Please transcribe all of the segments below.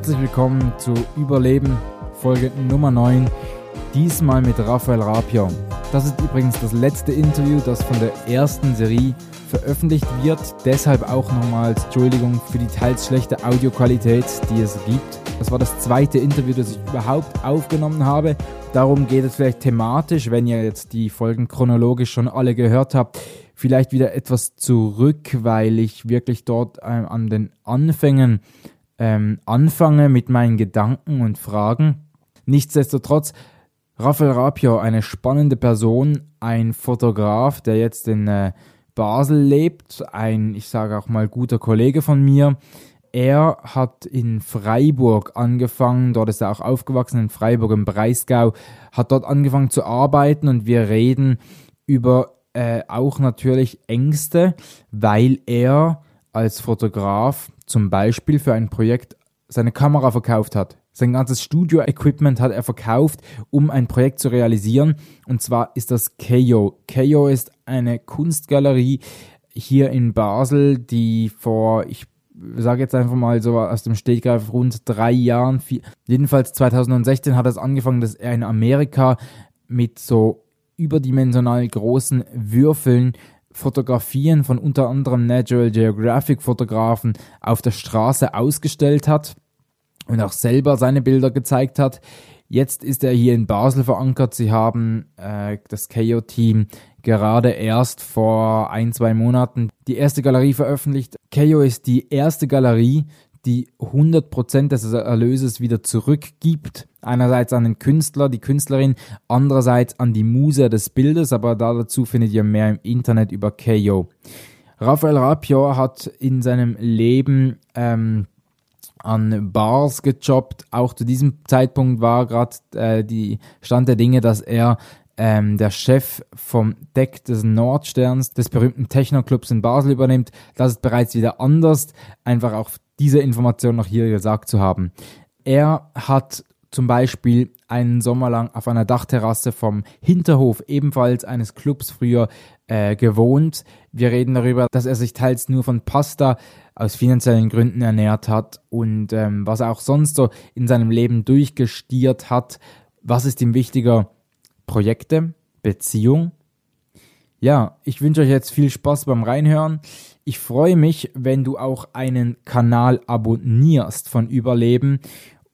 Herzlich willkommen zu Überleben Folge Nummer 9. Diesmal mit Raphael Rapier. Das ist übrigens das letzte Interview, das von der ersten Serie veröffentlicht wird. Deshalb auch nochmals Entschuldigung für die teils schlechte Audioqualität, die es gibt. Das war das zweite Interview, das ich überhaupt aufgenommen habe. Darum geht es vielleicht thematisch, wenn ihr jetzt die Folgen chronologisch schon alle gehört habt, vielleicht wieder etwas zurück, weil ich wirklich dort ähm, an den Anfängen ähm, anfange mit meinen Gedanken und Fragen. Nichtsdestotrotz, Raphael Rapio, eine spannende Person, ein Fotograf, der jetzt in äh, Basel lebt, ein, ich sage auch mal, guter Kollege von mir. Er hat in Freiburg angefangen, dort ist er auch aufgewachsen, in Freiburg im Breisgau, hat dort angefangen zu arbeiten und wir reden über äh, auch natürlich Ängste, weil er als Fotograf zum Beispiel für ein Projekt seine Kamera verkauft hat. Sein ganzes Studio-Equipment hat er verkauft, um ein Projekt zu realisieren. Und zwar ist das Keio. Keio ist eine Kunstgalerie hier in Basel, die vor, ich sage jetzt einfach mal so aus dem Stegreif rund drei Jahren, vier, jedenfalls 2016 hat es angefangen, dass er in Amerika mit so überdimensional großen Würfeln Fotografien von unter anderem Natural Geographic Fotografen auf der Straße ausgestellt hat und auch selber seine Bilder gezeigt hat. Jetzt ist er hier in Basel verankert. Sie haben äh, das KO-Team gerade erst vor ein, zwei Monaten die erste Galerie veröffentlicht. KO ist die erste Galerie, die 100% des Erlöses wieder zurückgibt. Einerseits an den Künstler, die Künstlerin, andererseits an die Muse des Bildes, aber dazu findet ihr mehr im Internet über KO. Raphael Rapior hat in seinem Leben ähm, an Bars gejobbt. Auch zu diesem Zeitpunkt war gerade äh, die Stand der Dinge, dass er ähm, der Chef vom Deck des Nordsterns, des berühmten Techno-Clubs in Basel übernimmt. Das ist bereits wieder anders. Einfach auch diese Information noch hier gesagt zu haben. Er hat zum Beispiel einen Sommer lang auf einer Dachterrasse vom Hinterhof ebenfalls eines Clubs früher äh, gewohnt. Wir reden darüber, dass er sich teils nur von Pasta aus finanziellen Gründen ernährt hat und ähm, was er auch sonst so in seinem Leben durchgestiert hat. Was ist ihm wichtiger? Projekte, Beziehung. Ja, ich wünsche euch jetzt viel Spaß beim Reinhören. Ich freue mich, wenn du auch einen Kanal abonnierst von Überleben.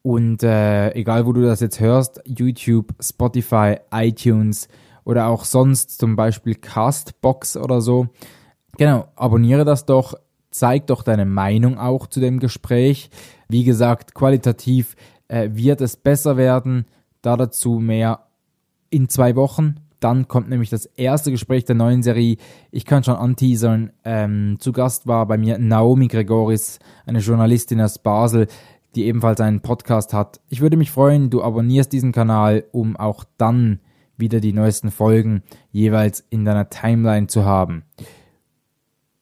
Und äh, egal, wo du das jetzt hörst, YouTube, Spotify, iTunes oder auch sonst zum Beispiel Castbox oder so. Genau, abonniere das doch, zeig doch deine Meinung auch zu dem Gespräch. Wie gesagt, qualitativ äh, wird es besser werden. Da dazu mehr in zwei Wochen. Dann kommt nämlich das erste Gespräch der neuen Serie. Ich kann schon anteasern. Ähm, zu Gast war bei mir Naomi Gregoris, eine Journalistin aus Basel, die ebenfalls einen Podcast hat. Ich würde mich freuen, du abonnierst diesen Kanal, um auch dann wieder die neuesten Folgen jeweils in deiner Timeline zu haben.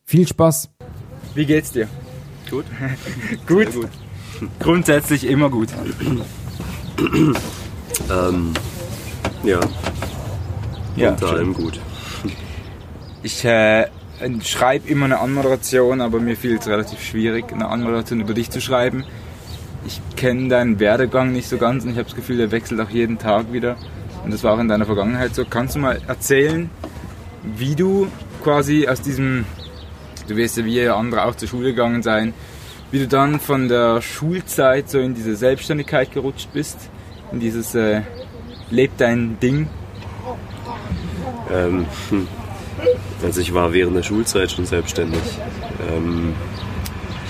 Viel Spaß! Wie geht's dir? Gut. gut. gut. Grundsätzlich immer gut. ähm, ja. Ja, Unter schön. allem gut. Ich äh, schreibe immer eine Anmoderation, aber mir fiel es relativ schwierig, eine Anmoderation über dich zu schreiben. Ich kenne deinen Werdegang nicht so ganz und ich habe das Gefühl, der wechselt auch jeden Tag wieder. Und das war auch in deiner Vergangenheit so. Kannst du mal erzählen, wie du quasi aus diesem, du wirst ja wie andere auch zur Schule gegangen sein, wie du dann von der Schulzeit so in diese Selbstständigkeit gerutscht bist, in dieses äh, Leb dein Ding ähm, hm. also ich war während der Schulzeit schon selbstständig. Ähm,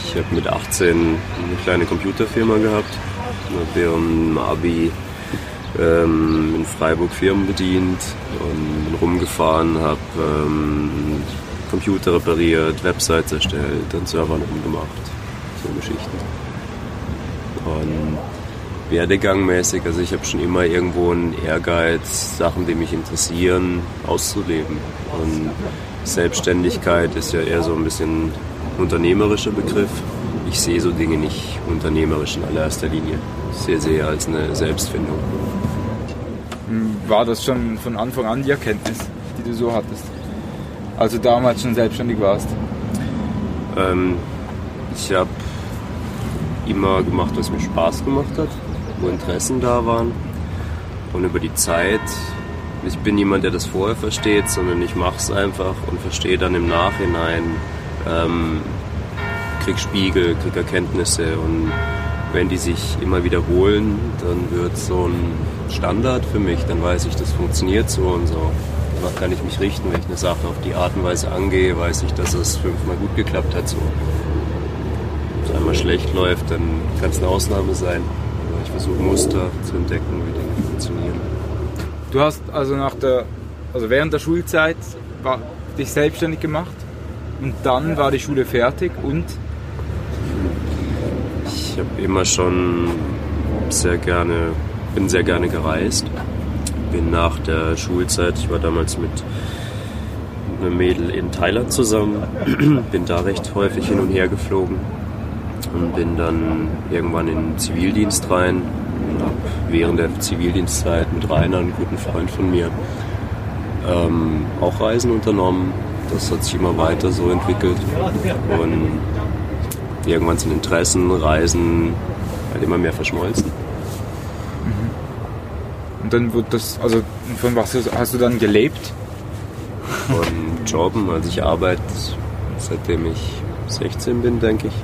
ich habe mit 18 eine kleine Computerfirma gehabt, habe während Abi ähm, in Freiburg Firmen bedient und bin rumgefahren, habe ähm, Computer repariert, Websites erstellt, und Servern rumgemacht, so Geschichten. Und Werdegangmäßig, also ich habe schon immer irgendwo einen Ehrgeiz, Sachen, die mich interessieren, auszuleben. Und Selbstständigkeit ist ja eher so ein bisschen unternehmerischer Begriff. Ich sehe so Dinge nicht unternehmerisch in allererster Linie. Ich sehe sie eher als eine Selbstfindung. War das schon von Anfang an die Erkenntnis, die du so hattest? Als du damals schon selbstständig warst? Ähm, ich habe immer gemacht, was mir Spaß gemacht hat, wo Interessen da waren. Und über die Zeit, ich bin niemand, der das vorher versteht, sondern ich mache es einfach und verstehe dann im Nachhinein, ähm, krieg Spiegel, krieg Erkenntnisse und wenn die sich immer wiederholen, dann wird so ein Standard für mich, dann weiß ich, das funktioniert so und so. Danach kann ich mich richten, wenn ich eine Sache auf die Art und Weise angehe, weiß ich, dass es fünfmal gut geklappt hat so. Wenn es einmal schlecht läuft, dann kann es eine Ausnahme sein. Aber ich versuche Muster zu entdecken, wie Dinge funktionieren. Du hast also nach der, also während der Schulzeit war, dich selbstständig gemacht und dann war die Schule fertig und ich habe immer schon sehr gerne, bin sehr gerne gereist. Bin nach der Schulzeit, ich war damals mit einem Mädel in Thailand zusammen, bin da recht häufig hin und her geflogen und bin dann irgendwann in den Zivildienst rein und habe während der Zivildienstzeit mit Rainer, einem guten Freund von mir, ähm, auch Reisen unternommen. Das hat sich immer weiter so entwickelt und irgendwann sind Interessen, Reisen halt immer mehr verschmolzen. Und dann wird das, also von was hast du dann gelebt? Von Jobben, also ich arbeite seitdem ich 16 bin, denke ich.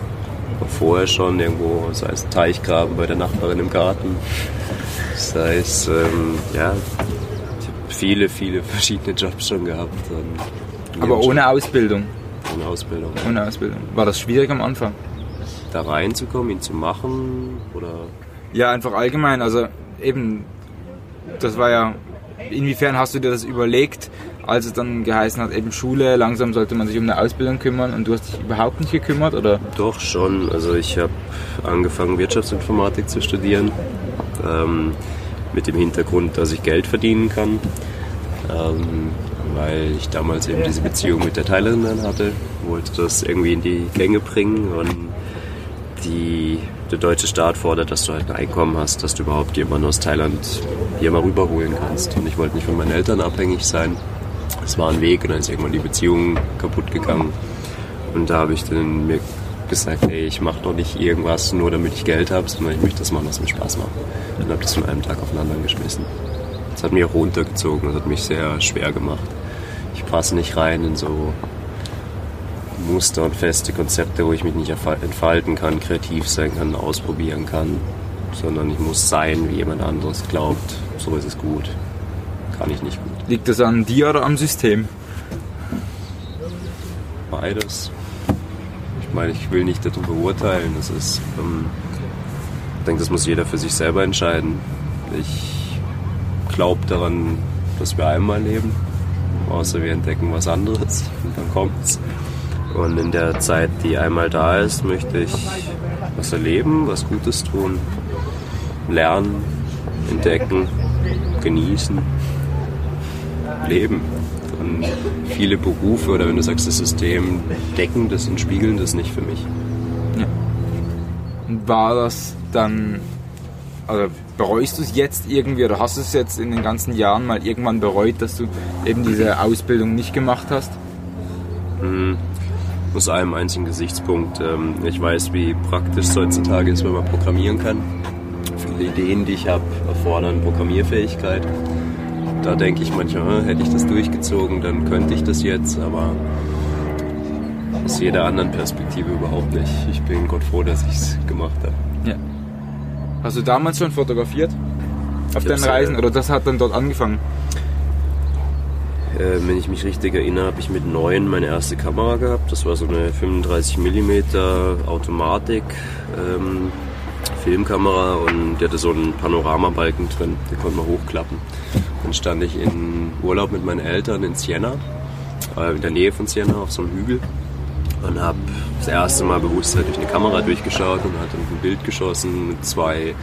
Auch vorher schon irgendwo, sei es Teichgraben bei der Nachbarin im Garten, sei es, ähm, ja, ich habe viele, viele verschiedene Jobs schon gehabt. Aber ohne Ausbildung? Ohne Ausbildung. Ohne Ausbildung. War das schwierig am Anfang? Da reinzukommen, ihn zu machen oder? Ja, einfach allgemein. Also eben, das war ja, inwiefern hast du dir das überlegt, als es dann geheißen hat, eben Schule, langsam sollte man sich um eine Ausbildung kümmern und du hast dich überhaupt nicht gekümmert, oder? Doch schon. Also ich habe angefangen Wirtschaftsinformatik zu studieren, ähm, mit dem Hintergrund, dass ich Geld verdienen kann, ähm, weil ich damals eben diese Beziehung mit der Thailänderin hatte, wollte das irgendwie in die Gänge bringen und die, der deutsche Staat fordert, dass du halt ein Einkommen hast, dass du überhaupt jemanden aus Thailand hier mal rüberholen kannst. Und ich wollte nicht von meinen Eltern abhängig sein. Es war ein Weg und dann ist irgendwann die Beziehung kaputt gegangen. Und da habe ich dann mir gesagt, ey, ich mache doch nicht irgendwas nur, damit ich Geld habe, sondern ich möchte das machen, was mir Spaß macht. Und habe das von einem Tag auf den anderen geschmissen. Das hat mich auch runtergezogen, das hat mich sehr schwer gemacht. Ich passe nicht rein in so Muster und feste Konzepte, wo ich mich nicht entfalten kann, kreativ sein kann, ausprobieren kann, sondern ich muss sein, wie jemand anderes glaubt. So ist es gut. Kann ich nicht gut. Liegt das an dir oder am System? Beides. Ich meine, ich will nicht darüber urteilen. Das ist, ähm, ich denke, das muss jeder für sich selber entscheiden. Ich glaube daran, dass wir einmal leben, außer wir entdecken was anderes und dann kommt's. Und in der Zeit, die einmal da ist, möchte ich was erleben, was Gutes tun, lernen, entdecken, genießen, leben. Und viele Berufe oder wenn du sagst, das System decken das und spiegeln das nicht für mich. Ja. War das dann, also bereust du es jetzt irgendwie oder hast du es jetzt in den ganzen Jahren mal irgendwann bereut, dass du eben diese Ausbildung nicht gemacht hast? Hm aus einem einzigen Gesichtspunkt. Ähm, ich weiß, wie praktisch es heutzutage ist, wenn man programmieren kann. Viele Ideen, die ich habe, erfordern Programmierfähigkeit. Da denke ich manchmal, hätte ich das durchgezogen, dann könnte ich das jetzt, aber aus jeder anderen Perspektive überhaupt nicht. Ich bin Gott froh, dass ich es gemacht habe. Hast du damals schon fotografiert? Auf deinen Reisen? Oder das hat dann dort angefangen? Äh, wenn ich mich richtig erinnere, habe ich mit neun meine erste Kamera gehabt. Das war so eine 35 mm Automatik ähm, Filmkamera und die hatte so einen Panoramabalken drin, den konnte man hochklappen. Dann stand ich in Urlaub mit meinen Eltern in Siena, äh, in der Nähe von Siena auf so einem Hügel und habe das erste Mal bewusst durch eine Kamera durchgeschaut und hatte ein Bild geschossen mit zwei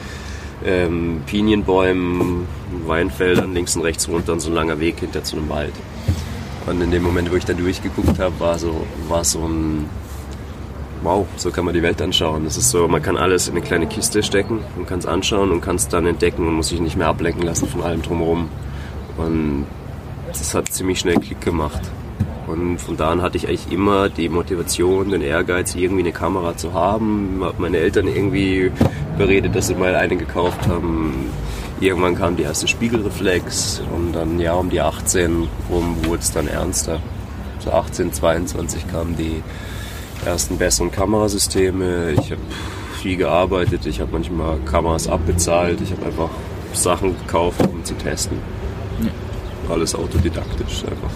ähm, Pinienbäumen, Weinfeldern links und rechts runter und so ein langer Weg hinter zu einem Wald. Und in dem Moment, wo ich da durchgeguckt habe, war so, war so ein Wow, so kann man die Welt anschauen. Das ist so, man kann alles in eine kleine Kiste stecken und kann es anschauen und kann es dann entdecken und muss sich nicht mehr ablenken lassen von allem drumherum. Und das hat ziemlich schnell Klick gemacht. Und von da an hatte ich eigentlich immer die Motivation, den Ehrgeiz, irgendwie eine Kamera zu haben. Hab meine Eltern irgendwie beredet, dass sie mal eine gekauft haben. Irgendwann kam die erste Spiegelreflex und dann ja um die 18 rum wurde es dann ernster. So 18, 22 kamen die ersten besseren Kamerasysteme. Ich habe viel gearbeitet, ich habe manchmal Kameras abbezahlt, ich habe einfach Sachen gekauft, um zu testen. Ja. Alles autodidaktisch, einfach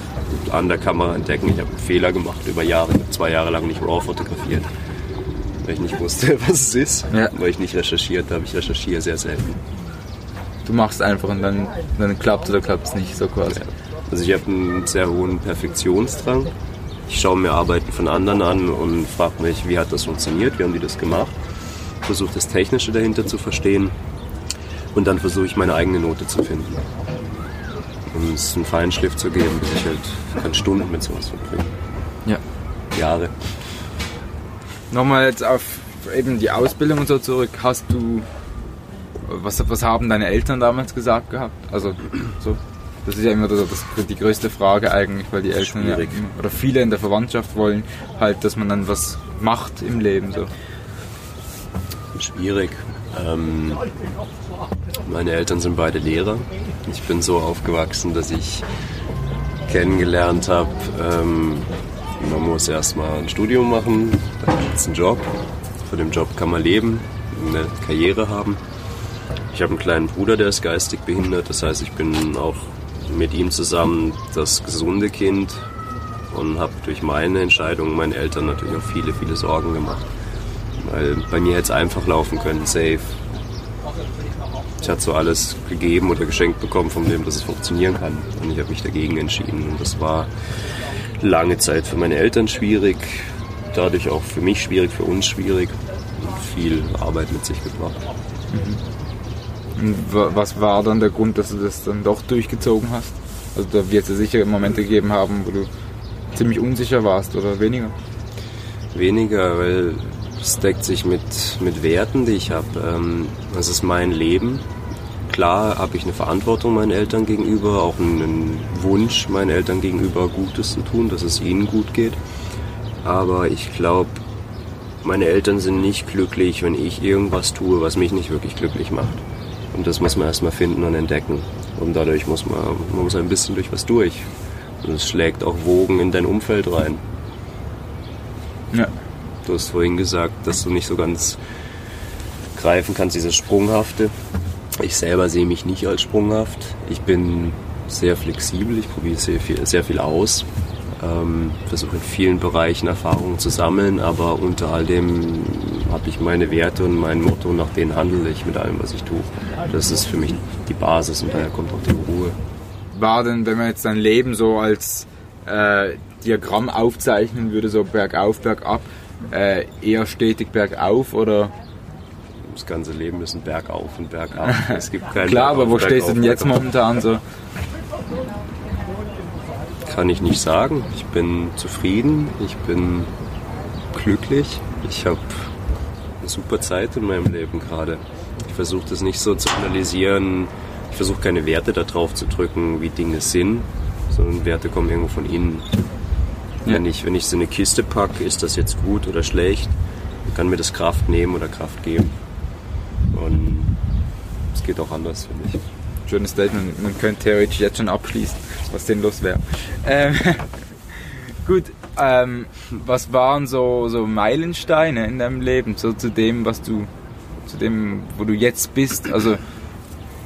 an der Kamera entdecken. Ich habe Fehler gemacht über Jahre, ich habe zwei Jahre lang nicht RAW fotografiert, weil ich nicht wusste, was es ist, ja. weil ich nicht recherchiert habe. Ich recherchiere sehr selten. Du machst einfach und dann, dann klappt oder klappt es nicht so quasi. Ja. Also ich habe einen sehr hohen Perfektionsdrang. Ich schaue mir Arbeiten von anderen an und frage mich, wie hat das funktioniert, wie haben die das gemacht. Versuche das Technische dahinter zu verstehen und dann versuche ich meine eigene Note zu finden. Um es einen feinen Schliff zu geben, bis ich halt kann Stunden mit sowas verbringen. Ja. Jahre. Nochmal jetzt auf eben die Ausbildung und so zurück. Hast du, was, was haben deine Eltern damals gesagt gehabt? Also so. Das ist ja immer das, das, die größte Frage eigentlich, weil die Eltern ja, oder viele in der Verwandtschaft wollen halt, dass man dann was macht im Leben so. Schwierig. Ähm, meine Eltern sind beide Lehrer. Ich bin so aufgewachsen, dass ich kennengelernt habe, ähm, man muss erstmal ein Studium machen, dann gibt es einen Job. Von dem Job kann man leben, eine Karriere haben. Ich habe einen kleinen Bruder, der ist geistig behindert. Das heißt, ich bin auch mit ihm zusammen das gesunde Kind und habe durch meine Entscheidung meinen Eltern natürlich auch viele, viele Sorgen gemacht. Weil bei mir hätte es einfach laufen können, safe. Ich hatte so alles gegeben oder geschenkt bekommen von dem, dass es funktionieren kann. Und ich habe mich dagegen entschieden. Und das war lange Zeit für meine Eltern schwierig, dadurch auch für mich schwierig, für uns schwierig und viel Arbeit mit sich gebracht. Mhm. was war dann der Grund, dass du das dann doch durchgezogen hast? Also da wird es sicher Momente gegeben haben, wo du ziemlich unsicher warst oder weniger? Weniger, weil es deckt sich mit, mit Werten, die ich habe. Ähm, das ist mein Leben. Klar habe ich eine Verantwortung meinen Eltern gegenüber, auch einen Wunsch meinen Eltern gegenüber Gutes zu tun, dass es ihnen gut geht. Aber ich glaube, meine Eltern sind nicht glücklich, wenn ich irgendwas tue, was mich nicht wirklich glücklich macht. Und das muss man erstmal finden und entdecken. Und dadurch muss man, man muss ein bisschen durch was durch. Und es schlägt auch Wogen in dein Umfeld rein. Ja. Du hast vorhin gesagt, dass du nicht so ganz greifen kannst, dieses Sprunghafte. Ich selber sehe mich nicht als sprunghaft. Ich bin sehr flexibel, ich probiere sehr viel, sehr viel aus. Ähm, versuche in vielen Bereichen Erfahrungen zu sammeln, aber unter all dem habe ich meine Werte und mein Motto, nach denen handle ich mit allem, was ich tue. Das ist für mich die Basis und daher kommt auch die Ruhe. War denn, wenn man jetzt dein Leben so als äh, Diagramm aufzeichnen würde, so bergauf, bergab, äh, eher stetig bergauf oder? Das ganze Leben ist ein Bergauf und Bergab. Es gibt keinen Klar, aber wo stehst du denn jetzt momentan so? Kann ich nicht sagen. Ich bin zufrieden, ich bin glücklich. Ich habe eine super Zeit in meinem Leben gerade. Ich versuche das nicht so zu analysieren. Ich versuche keine Werte darauf zu drücken, wie Dinge sind, sondern Werte kommen irgendwo von innen. Ja. Wenn, ich, wenn ich so eine Kiste packe, ist das jetzt gut oder schlecht? Kann mir das Kraft nehmen oder Kraft geben? Und es geht auch anders, finde ich. Schönes Statement. Man könnte theoretisch jetzt schon abschließen, was denn los wäre. Ähm, gut, ähm, was waren so, so Meilensteine in deinem Leben, so zu dem, was du, zu dem, wo du jetzt bist? Also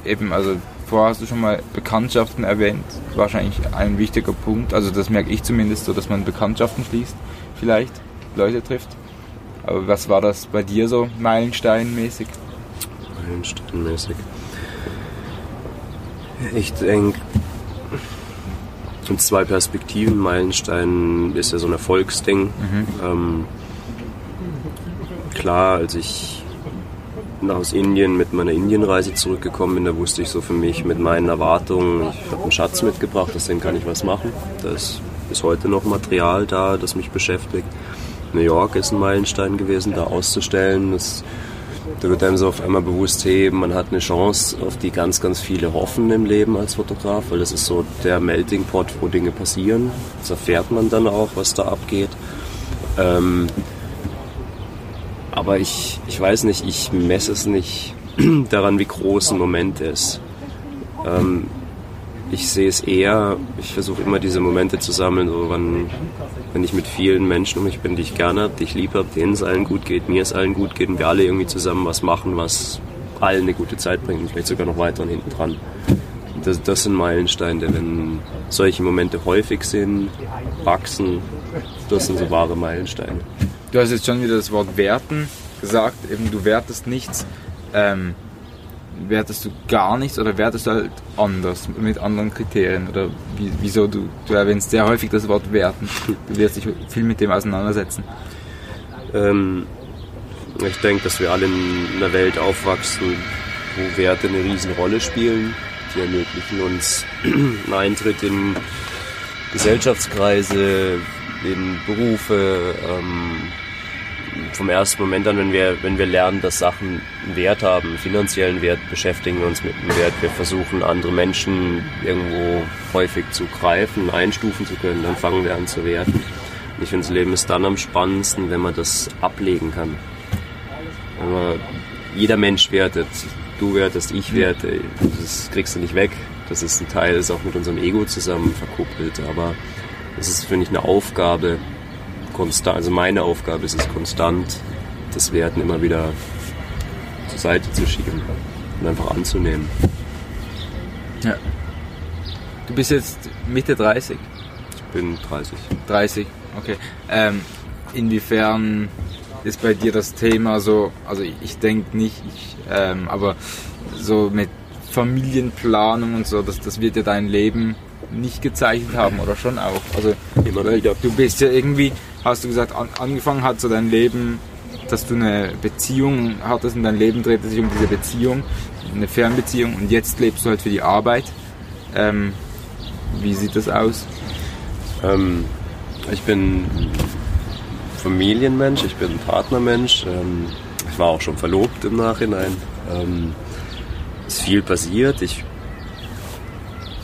eben, also Vorher hast du schon mal Bekanntschaften erwähnt. Wahrscheinlich ein wichtiger Punkt. Also das merke ich zumindest so, dass man Bekanntschaften schließt, vielleicht Leute trifft. Aber was war das bei dir so meilensteinmäßig? Meilensteinmäßig. Ich denke, in zwei Perspektiven. Meilenstein ist ja so ein Erfolgsding. Mhm. Ähm, klar, als ich aus Indien mit meiner Indienreise zurückgekommen bin, da wusste ich so für mich mit meinen Erwartungen, ich habe einen Schatz mitgebracht, aus dem kann ich was machen. Da ist bis heute noch Material da, das mich beschäftigt. New York ist ein Meilenstein gewesen, da auszustellen. Das da wird einem so auf einmal bewusst, hey, man hat eine Chance, auf die ganz, ganz viele hoffen im Leben als Fotograf, weil das ist so der Melting Pot, wo Dinge passieren. Das erfährt man dann auch, was da abgeht. Ähm, aber ich, ich weiß nicht, ich messe es nicht daran, wie groß ein Moment ist. Ähm, ich sehe es eher, ich versuche immer diese Momente zu sammeln, so wann, wenn ich mit vielen Menschen um mich bin, die ich gerne habe, die ich lieb habe, denen es allen gut geht, mir es allen gut geht und wir alle irgendwie zusammen was machen, was allen eine gute Zeit bringt und vielleicht sogar noch weiter und hinten dran. Das, das sind Meilensteine, wenn solche Momente häufig sind, wachsen, das sind so wahre Meilensteine. Du hast jetzt schon wieder das Wort werten gesagt, eben du wertest nichts. Ähm, wertest du gar nichts oder wertest du halt anders, mit anderen Kriterien? Oder wie, wieso du, du erwähnst sehr häufig das Wort werten. Du wirst dich viel mit dem auseinandersetzen. Ähm, ich denke, dass wir alle in einer Welt aufwachsen, wo Werte eine Riesenrolle spielen. Die ermöglichen uns einen Eintritt in Gesellschaftskreise, in Berufe, ähm, vom ersten Moment an, wenn wir, wenn wir lernen, dass Sachen einen Wert haben, einen finanziellen Wert, beschäftigen wir uns mit dem Wert. Wir versuchen, andere Menschen irgendwo häufig zu greifen, einstufen zu können, dann fangen wir an zu werten. Ich finde, das Leben ist dann am spannendsten, wenn man das ablegen kann. Wenn man, jeder Mensch wertet. Du wertest, ich werte. Das kriegst du nicht weg. Das ist ein Teil, das ist auch mit unserem Ego zusammen verkuppelt. Aber das ist, finde ich, eine Aufgabe, konstant, also meine Aufgabe ist es konstant, das Werten immer wieder zur Seite zu schieben und einfach anzunehmen. Ja. Du bist jetzt Mitte 30? Ich bin 30. 30, okay. Ähm, inwiefern ist bei dir das Thema so, also ich, denke nicht, ich, ähm, aber so mit Familienplanung und so, das, das wird ja dein Leben nicht gezeichnet haben oder schon auch. Also Immer wieder. du bist ja irgendwie, hast du gesagt, an, angefangen hat so dein Leben, dass du eine Beziehung hattest und dein Leben drehte sich um diese Beziehung, eine Fernbeziehung und jetzt lebst du halt für die Arbeit. Ähm, wie sieht das aus? Ähm, ich bin Familienmensch, ich bin Partnermensch. Ähm, ich war auch schon verlobt im Nachhinein. Ähm, ist viel passiert. Ich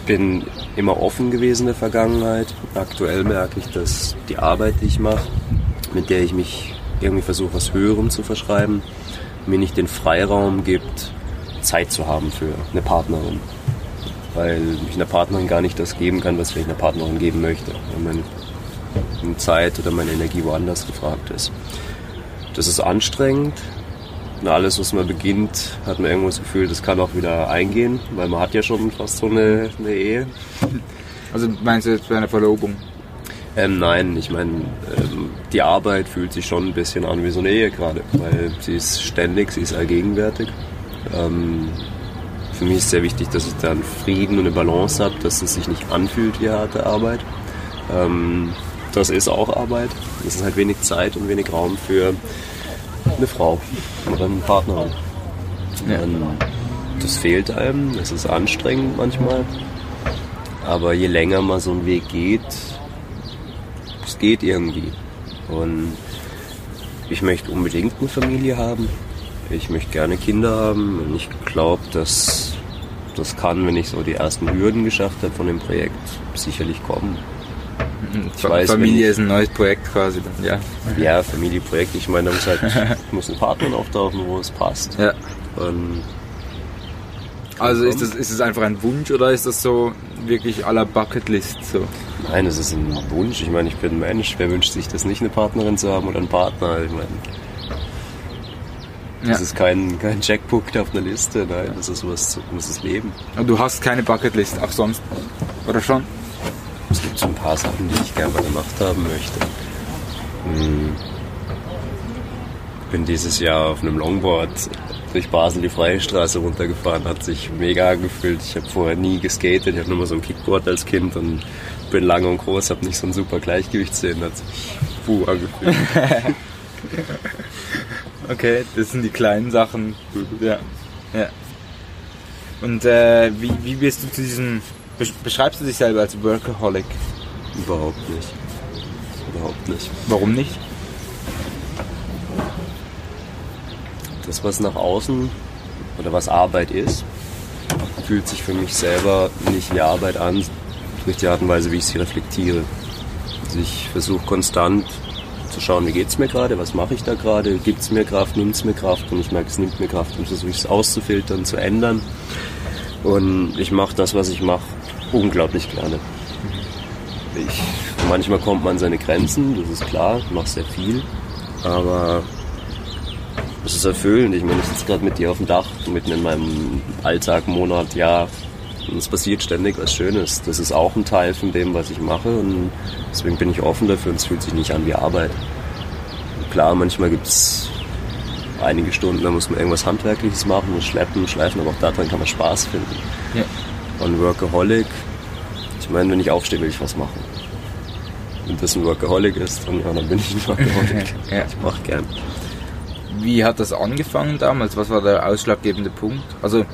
bin immer offen gewesen in der Vergangenheit. Aktuell merke ich, dass die Arbeit, die ich mache, mit der ich mich irgendwie versuche, was Höherem zu verschreiben, mir nicht den Freiraum gibt, Zeit zu haben für eine Partnerin. Weil ich einer Partnerin gar nicht das geben kann, was ich einer Partnerin geben möchte. Weil meine Zeit oder meine Energie woanders gefragt ist. Das ist anstrengend, und alles, was man beginnt, hat man irgendwo das Gefühl, das kann auch wieder eingehen, weil man hat ja schon fast so eine, eine Ehe. Also meinst du jetzt bei einer Verlobung? Ähm, nein, ich meine, ähm, die Arbeit fühlt sich schon ein bisschen an wie so eine Ehe gerade, weil sie ist ständig, sie ist allgegenwärtig. Ähm, für mich ist sehr wichtig, dass ich da einen Frieden und eine Balance habe, dass es sich nicht anfühlt wie harte Arbeit. Ähm, das ist auch Arbeit. Es ist halt wenig Zeit und wenig Raum für eine Frau oder eine Partnerin. Ja. Das fehlt einem, es ist anstrengend manchmal. Aber je länger man so einen Weg geht, es geht irgendwie. Und ich möchte unbedingt eine Familie haben. Ich möchte gerne Kinder haben. Und ich glaube, dass das kann, wenn ich so die ersten Hürden geschafft habe von dem Projekt, sicherlich kommen. Ich weiß, Familie ist ein neues Projekt quasi dann, ja. Ja, Familieprojekt. Ich meine, da muss halt muss ein Partner auftauchen, wo es passt. Ja. Und also ist das, ist es einfach ein Wunsch oder ist das so wirklich à la Bucketlist so? Nein, es ist ein Wunsch. Ich meine, ich bin ein Mensch. Wer wünscht sich das nicht, eine Partnerin zu haben oder einen Partner? Ich meine, das ja. ist kein, kein Checkbook auf einer Liste. Nein, das ist was, das ist Leben. Und du hast keine Bucketlist, auch sonst? Oder schon? Es gibt so ein paar Sachen, die ich gerne mal gemacht haben möchte. Hm. Bin dieses Jahr auf einem Longboard durch Basel die Freistraße runtergefahren, hat sich mega angefühlt. Ich habe vorher nie geskatet, ich habe nur mal so ein Kickboard als Kind und bin lang und groß, habe nicht so ein super Gleichgewichtssinn, hat sich puh angefühlt. okay, das sind die kleinen Sachen. Ja. ja. Und äh, wie, wie bist du zu diesem Beschreibst du dich selber als Workaholic? Überhaupt nicht. Überhaupt nicht. Warum nicht? das, was nach außen oder was Arbeit ist, fühlt sich für mich selber nicht wie Arbeit an, durch die Art und Weise, wie ich sie reflektiere. Also ich versuche konstant zu schauen, wie geht es mir gerade, was mache ich da gerade, gibt es mir Kraft, nimmt es mir Kraft und ich merke, es nimmt mir Kraft und versuche es auszufiltern, zu ändern. Und ich mache das, was ich mache, unglaublich gerne. Ich, manchmal kommt man an seine Grenzen, das ist klar, ich mache sehr viel, aber es ist erfüllend. Ich meine, ich sitze gerade mit dir auf dem Dach, mitten in meinem Alltag, Monat, Jahr. Und es passiert ständig was Schönes. Das ist auch ein Teil von dem, was ich mache. Und deswegen bin ich offen dafür und es fühlt sich nicht an wie Arbeit. Klar, manchmal gibt es einige Stunden, da muss man irgendwas Handwerkliches machen, muss schleppen, schleifen, aber auch daran kann man Spaß finden. Ja. Und Workaholic, ich meine, wenn ich aufstehe, will ich was machen. Wenn das ein Workaholic ist, dann, ja, dann bin ich ein Workaholic. ja. Ich mache gern. Wie hat das angefangen damals? Was war der ausschlaggebende Punkt? Also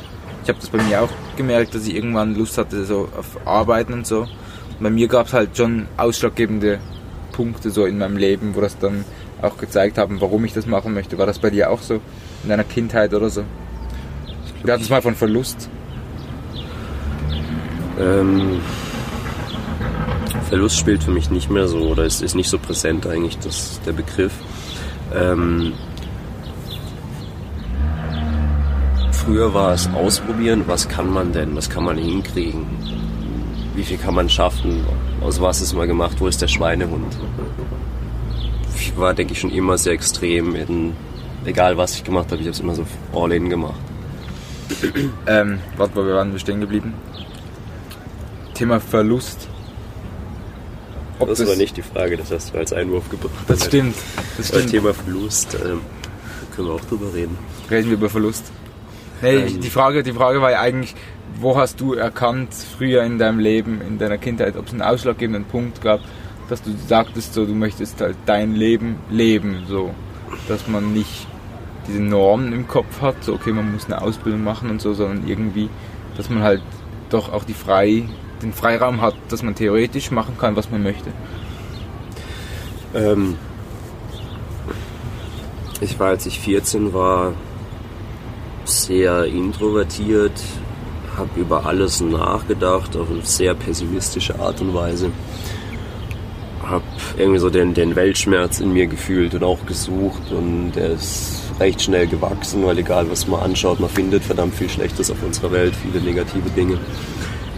ich habe das bei mir auch gemerkt, dass ich irgendwann Lust hatte so auf Arbeiten und so. bei mir gab es halt schon ausschlaggebende Punkte so in meinem Leben, wo das dann auch gezeigt haben, warum ich das machen möchte. War das bei dir auch so in deiner Kindheit oder so? Wir hatten es mal von Verlust. Ähm, Verlust spielt für mich nicht mehr so oder ist, ist nicht so präsent eigentlich das, der Begriff. Ähm, Früher war es ausprobieren, was kann man denn, was kann man hinkriegen, wie viel kann man schaffen, aus was ist mal gemacht, wo ist der Schweinehund. Ich war, denke ich, schon immer sehr extrem in, egal was ich gemacht habe, ich habe es immer so all in gemacht. ähm, warte, wo wir waren wir stehen geblieben? Thema Verlust. Ob das, war nicht die Frage, das hast du als Einwurf gebracht. Das stimmt. Das stimmt. Thema Verlust, ähm, können wir auch drüber reden. Reden wir über Verlust. Nee, ähm, die, Frage, die Frage war ja eigentlich, wo hast du erkannt früher in deinem Leben, in deiner Kindheit, ob es einen ausschlaggebenden Punkt gab, dass du sagtest, so, du möchtest halt dein Leben leben, so, dass man nicht diese Normen im Kopf hat, so, okay, man muss eine Ausbildung machen und so, sondern irgendwie, dass man halt doch auch die frei, den Freiraum hat, dass man theoretisch machen kann, was man möchte. Ähm, ich war, als ich 14 war, sehr introvertiert, habe über alles nachgedacht, auf eine sehr pessimistische Art und Weise. Habe irgendwie so den, den Weltschmerz in mir gefühlt und auch gesucht und der ist recht schnell gewachsen, weil egal was man anschaut, man findet verdammt viel Schlechtes auf unserer Welt, viele negative Dinge.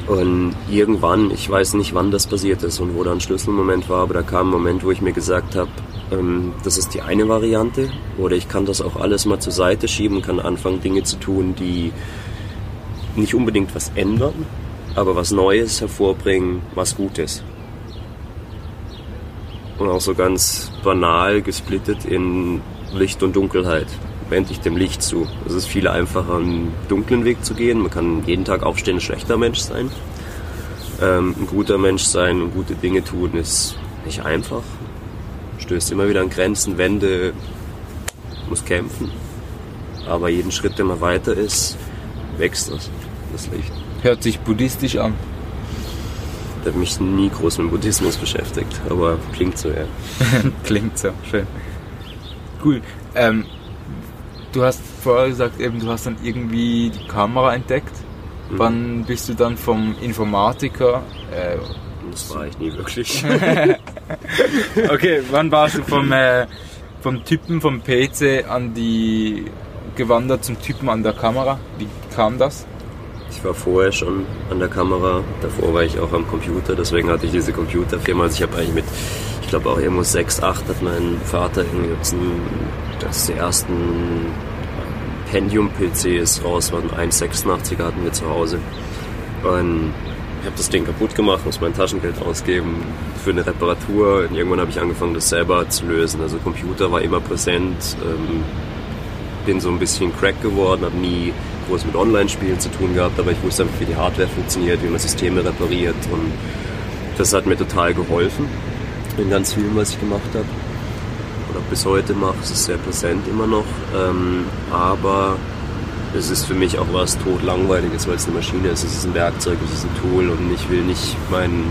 Und irgendwann, ich weiß nicht, wann das passiert ist und wo da ein Schlüsselmoment war, aber da kam ein Moment, wo ich mir gesagt habe, ähm, das ist die eine Variante. Oder ich kann das auch alles mal zur Seite schieben, kann anfangen, Dinge zu tun, die nicht unbedingt was ändern, aber was Neues hervorbringen, was Gutes. Und auch so ganz banal gesplittet in Licht und Dunkelheit. Wende ich dem Licht zu. Es ist viel einfacher, einen dunklen Weg zu gehen. Man kann jeden Tag aufstehen, ein schlechter Mensch sein. Ähm, ein guter Mensch sein und gute Dinge tun ist nicht einfach stößt immer wieder an Grenzen, Wände, muss kämpfen. Aber jeden Schritt, der man weiter ist, wächst das, das Licht. Hört sich buddhistisch an. Ich habe mich nie groß mit Buddhismus beschäftigt, aber klingt so, ja. klingt so, schön. Cool. Ähm, du hast vorher gesagt, eben, du hast dann irgendwie die Kamera entdeckt. Mhm. Wann bist du dann vom Informatiker äh, das war ich nie wirklich. okay, wann warst du vom, äh, vom Typen vom PC an die gewandert zum Typen an der Kamera? Wie kam das? Ich war vorher schon an der Kamera, davor war ich auch am Computer, deswegen hatte ich diese Computerfirma. Also ich habe eigentlich mit, glaube auch irgendwo 6, 8 hat mein Vater irgendwie das die ersten Pentium-PCs raus waren, 1,86er hatten wir zu Hause. Und ich habe das Ding kaputt gemacht, muss mein Taschengeld ausgeben für eine Reparatur. Und irgendwann habe ich angefangen, das selber zu lösen. Also Computer war immer präsent. Ähm, bin so ein bisschen crack geworden, habe nie groß mit Online-Spielen zu tun gehabt, aber ich wusste einfach, wie die Hardware funktioniert, wie man Systeme repariert. Und das hat mir total geholfen in ganz vielem, was ich gemacht habe. Oder bis heute mache. Es ist sehr präsent immer noch. Ähm, aber es ist für mich auch was totlangweiliges, weil es eine Maschine ist. Es ist ein Werkzeug, es ist ein Tool und ich will nicht meinen,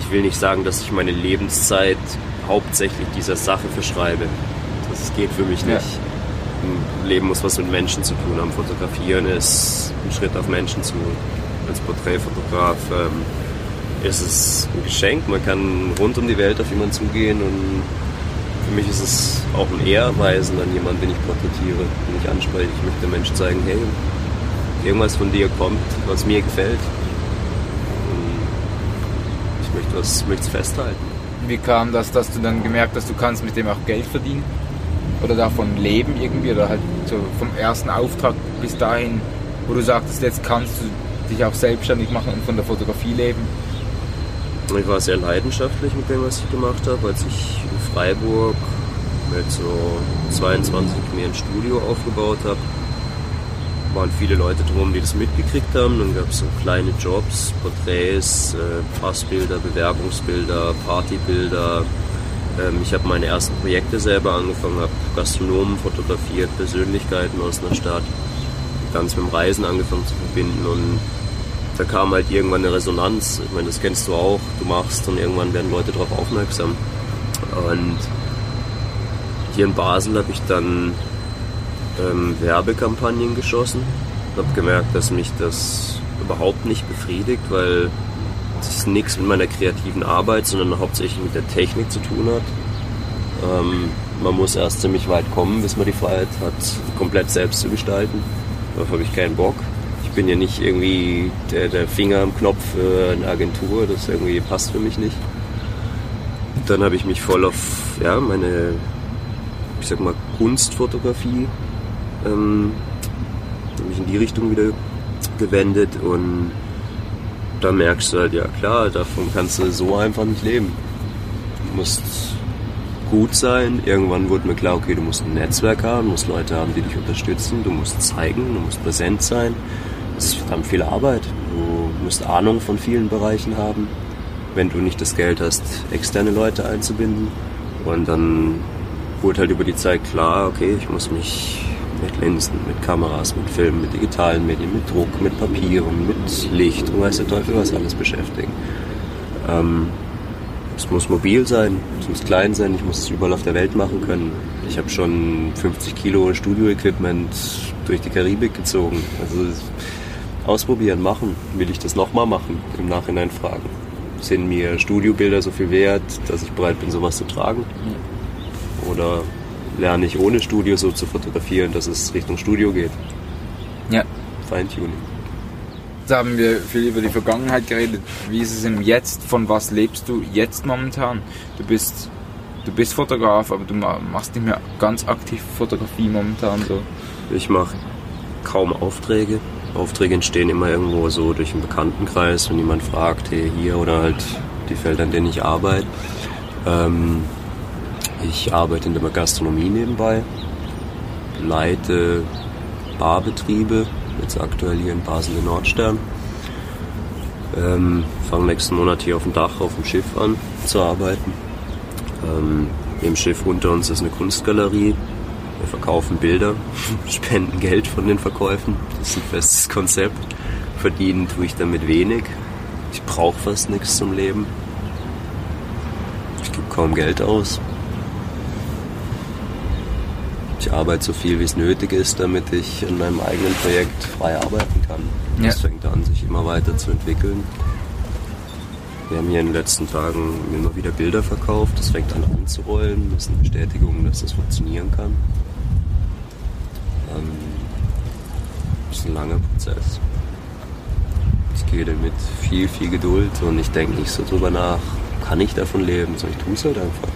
ich will nicht sagen, dass ich meine Lebenszeit hauptsächlich dieser Sache verschreibe. Das geht für mich nicht. Leben muss was mit Menschen zu tun haben. Fotografieren ist ein Schritt auf Menschen zu. Als Porträtfotograf ähm, ist es ein Geschenk. Man kann rund um die Welt auf jemanden zugehen und für mich ist es auch ein Ehrweisen an jemanden, den ich porträtiere, den ich anspreche. Ich möchte dem Menschen zeigen, hey, irgendwas von dir kommt, was mir gefällt. Und ich möchte was, möchte es festhalten. Wie kam das, dass du dann gemerkt hast, du kannst mit dem auch Geld verdienen? Oder davon leben irgendwie? Oder halt so vom ersten Auftrag bis dahin, wo du sagtest, jetzt kannst du dich auch selbstständig machen und von der Fotografie leben? Ich war sehr leidenschaftlich mit dem, was ich gemacht habe. Als ich in Freiburg mit so 22 mir ein Studio aufgebaut habe, waren viele Leute drum, die das mitgekriegt haben. Dann gab es so kleine Jobs, Porträts, äh, Passbilder, Bewerbungsbilder, Partybilder. Ähm, ich habe meine ersten Projekte selber angefangen, habe Gastronomen fotografiert, Persönlichkeiten aus einer Stadt, ganz mit dem Reisen angefangen zu verbinden und da kam halt irgendwann eine Resonanz. Ich meine, das kennst du auch, du machst und irgendwann werden Leute darauf aufmerksam. Und hier in Basel habe ich dann ähm, Werbekampagnen geschossen. Habe gemerkt, dass mich das überhaupt nicht befriedigt, weil es nichts mit meiner kreativen Arbeit, sondern hauptsächlich mit der Technik zu tun hat. Ähm, man muss erst ziemlich weit kommen, bis man die Freiheit hat, komplett selbst zu gestalten. Darauf habe ich keinen Bock. Bin ja nicht irgendwie der, der Finger am Knopf für eine Agentur, das irgendwie passt für mich nicht. Dann habe ich mich voll auf ja, meine, ich sag mal, Kunstfotografie ähm, mich in die Richtung wieder gewendet und da merkst du halt, ja klar, davon kannst du so einfach nicht leben. Du musst gut sein. Irgendwann wurde mir klar, okay, du musst ein Netzwerk haben, du musst Leute haben, die dich unterstützen, du musst zeigen, du musst präsent sein. Das ist verdammt viel Arbeit. Du musst Ahnung von vielen Bereichen haben, wenn du nicht das Geld hast, externe Leute einzubinden. Und dann wurde halt über die Zeit klar, okay, ich muss mich mit Linsen, mit Kameras, mit Filmen, mit digitalen Medien, mit Druck, mit Papieren, mit Licht und weiß der Teufel was alles beschäftigen. Ähm, es muss mobil sein, es muss klein sein, ich muss es überall auf der Welt machen können. Ich habe schon 50 Kilo Studio-Equipment durch die Karibik gezogen. Also ausprobieren, machen. Will ich das nochmal machen? Im Nachhinein fragen. Sind mir Studiobilder so viel wert, dass ich bereit bin, sowas zu tragen? Oder lerne ich ohne Studio so zu fotografieren, dass es Richtung Studio geht? Ja. Feintuning. Jetzt haben wir viel über die Vergangenheit geredet. Wie ist es im Jetzt? Von was lebst du jetzt momentan? Du bist, du bist Fotograf, aber du machst nicht mehr ganz aktiv Fotografie momentan so. Ich mache kaum Aufträge. Aufträge entstehen immer irgendwo so durch einen Bekanntenkreis, wenn jemand fragt, hey, hier oder halt die Felder, an denen ich arbeite. Ähm, ich arbeite in der Gastronomie nebenbei, leite Barbetriebe, jetzt aktuell hier in Basel in Nordstern. Ähm, Fange nächsten Monat hier auf dem Dach auf dem Schiff an zu arbeiten. Ähm, Im Schiff unter uns ist eine Kunstgalerie. Wir verkaufen Bilder, spenden Geld von den Verkäufen. Das ist ein festes Konzept. Verdienen tue ich damit wenig. Ich brauche fast nichts zum Leben. Ich gebe kaum Geld aus. Ich arbeite so viel, wie es nötig ist, damit ich in meinem eigenen Projekt frei arbeiten kann. Ja. Das fängt an, sich immer weiter zu entwickeln. Wir haben hier in den letzten Tagen immer wieder Bilder verkauft. Das fängt an anzurollen. Das ist eine Bestätigung, dass das funktionieren kann. Ähm, das ist ein langer Prozess. Ich gehe damit viel, viel Geduld und ich denke nicht so drüber nach, kann ich davon leben, sondern ich tue es halt einfach.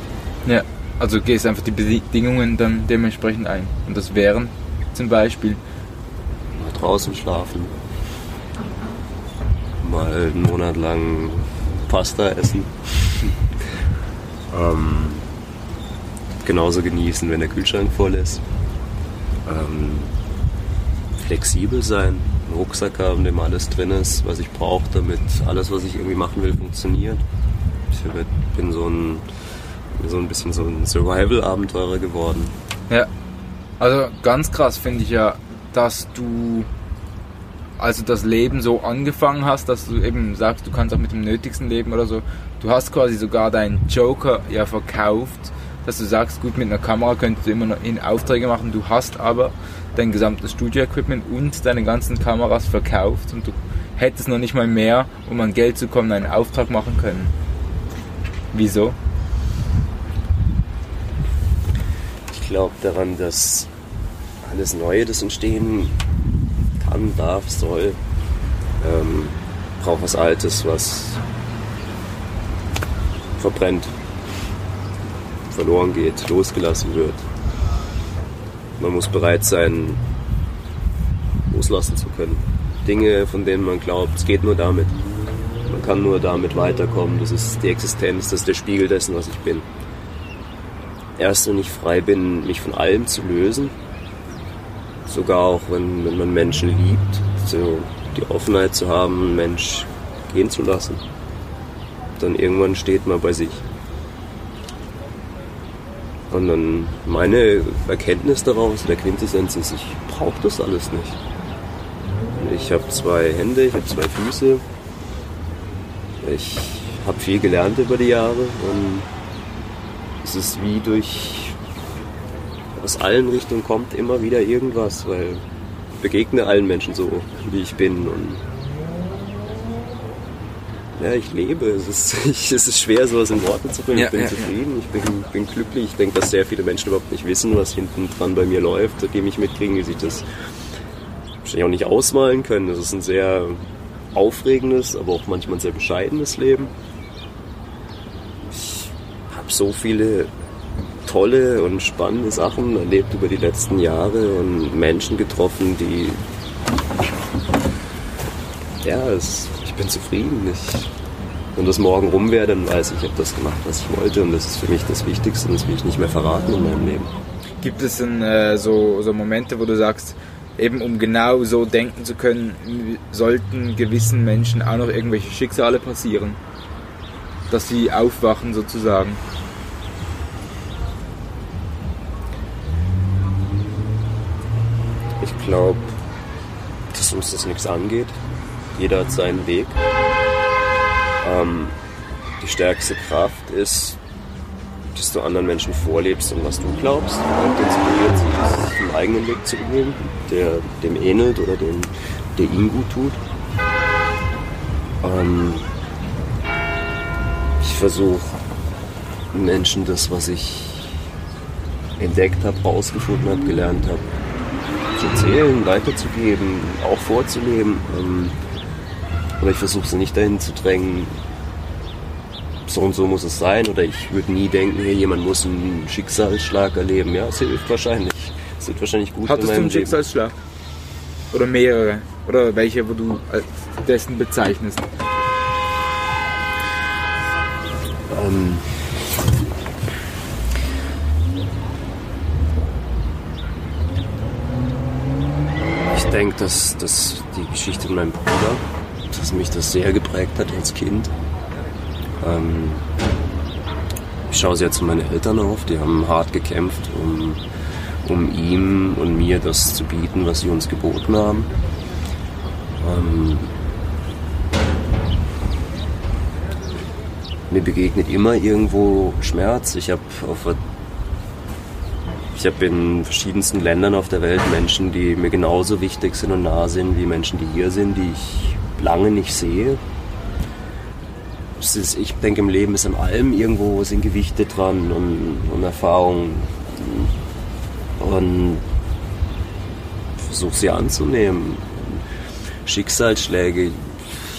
Ja. Also gehst einfach die Bedingungen dann dementsprechend ein. Und das wären zum Beispiel. Mal draußen schlafen. Mal einen Monat lang Pasta essen. ähm, genauso genießen, wenn der Kühlschrank voll ist. Ähm, flexibel sein, einen Rucksack haben, dem alles drin ist, was ich brauche, damit alles, was ich irgendwie machen will, funktioniert. Ich bin so ein so ein bisschen so ein Survival-Abenteurer geworden. Ja. Also ganz krass finde ich ja, dass du also das Leben so angefangen hast, dass du eben sagst, du kannst auch mit dem Nötigsten leben oder so. Du hast quasi sogar deinen Joker ja verkauft dass du sagst, gut, mit einer Kamera könntest du immer noch in Aufträge machen, du hast aber dein gesamtes Studio-Equipment und deine ganzen Kameras verkauft und du hättest noch nicht mal mehr, um an Geld zu kommen, einen Auftrag machen können. Wieso? Ich glaube daran, dass alles Neue, das entstehen kann, darf, soll, ähm, braucht was Altes, was verbrennt, verloren geht, losgelassen wird. Man muss bereit sein, loslassen zu können. Dinge, von denen man glaubt, es geht nur damit. Man kann nur damit weiterkommen. Das ist die Existenz, das ist der Spiegel dessen, was ich bin. Erst wenn ich frei bin, mich von allem zu lösen, sogar auch wenn, wenn man Menschen liebt, so die Offenheit zu haben, einen Mensch gehen zu lassen, dann irgendwann steht man bei sich. Und dann meine Erkenntnis daraus, der Quintessenz ist, ich brauche das alles nicht. Ich habe zwei Hände, ich habe zwei Füße. Ich habe viel gelernt über die Jahre und es ist wie durch aus allen Richtungen kommt immer wieder irgendwas, weil ich begegne allen Menschen so, wie ich bin und ja, ich lebe. Es ist, ich, es ist schwer, sowas in Worte zu bringen. Ja, ich bin ja, zufrieden, ich bin, bin glücklich. Ich denke, dass sehr viele Menschen überhaupt nicht wissen, was hinten dran bei mir läuft, seitdem ich mitkriege, wie sich das wahrscheinlich auch nicht ausmalen können. Das ist ein sehr aufregendes, aber auch manchmal sehr bescheidenes Leben. Ich habe so viele tolle und spannende Sachen erlebt über die letzten Jahre und Menschen getroffen, die ja, es, bin zufrieden. Ich, wenn das morgen rum wäre, dann weiß ich, ich habe das gemacht, was ich wollte und das ist für mich das Wichtigste und das will ich nicht mehr verraten in meinem Leben. Gibt es denn äh, so, so Momente, wo du sagst, eben um genau so denken zu können, sollten gewissen Menschen auch noch irgendwelche Schicksale passieren? Dass sie aufwachen sozusagen. Ich glaube, dass uns das nichts angeht. Jeder hat seinen Weg. Ähm, die stärkste Kraft ist, dass du anderen Menschen vorlebst und was du glaubst und inspiriert sie, einen eigenen Weg zu gehen, der dem ähnelt oder dem, der ihnen gut tut. Ähm, ich versuche Menschen das, was ich entdeckt habe, rausgefunden habe, gelernt habe, zu erzählen, weiterzugeben, auch vorzuleben. Ähm, aber ich versuche sie nicht dahin zu drängen, so und so muss es sein. Oder ich würde nie denken, hey, jemand muss einen Schicksalsschlag erleben. Ja, es hilft wahrscheinlich. Es wird wahrscheinlich gut Hattest du einen Schicksalsschlag? Oder mehrere? Oder welche, wo du als dessen bezeichnest? Leben. Ähm, ich denke, dass, dass die Geschichte mit meinem Bruder, dass mich das sehr geprägt hat als Kind. Ähm, ich schaue sehr zu meinen Eltern auf, die haben hart gekämpft, um, um ihm und mir das zu bieten, was sie uns geboten haben. Ähm, mir begegnet immer irgendwo Schmerz. Ich habe auf in verschiedensten Ländern auf der Welt Menschen, die mir genauso wichtig sind und nah sind wie Menschen, die hier sind, die ich lange nicht sehe. Ist, ich denke, im Leben ist an allem irgendwo sind Gewichte dran und, und Erfahrungen. Und versuche sie anzunehmen. Schicksalsschläge,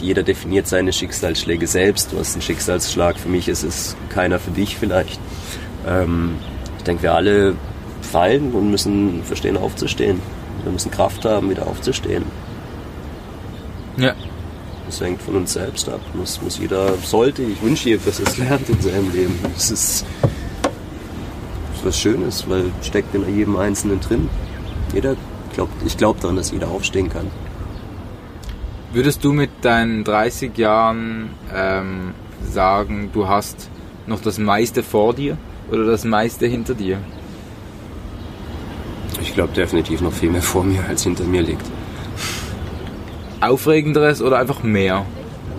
jeder definiert seine Schicksalsschläge selbst. Was ein Schicksalsschlag für mich ist, ist keiner für dich vielleicht. Ähm, ich denke, wir alle fallen und müssen verstehen, aufzustehen. Wir müssen Kraft haben, wieder aufzustehen. Ja. Das hängt von uns selbst ab. Muss, muss jeder, sollte, ich wünsche jedem, dass er es lernt in seinem Leben. Das ist, das ist was Schönes, weil steckt in jedem Einzelnen drin. Jeder glaubt, ich glaube daran, dass jeder aufstehen kann. Würdest du mit deinen 30 Jahren ähm, sagen, du hast noch das meiste vor dir oder das meiste hinter dir? Ich glaube definitiv noch viel mehr vor mir, als hinter mir liegt. Aufregenderes oder einfach mehr?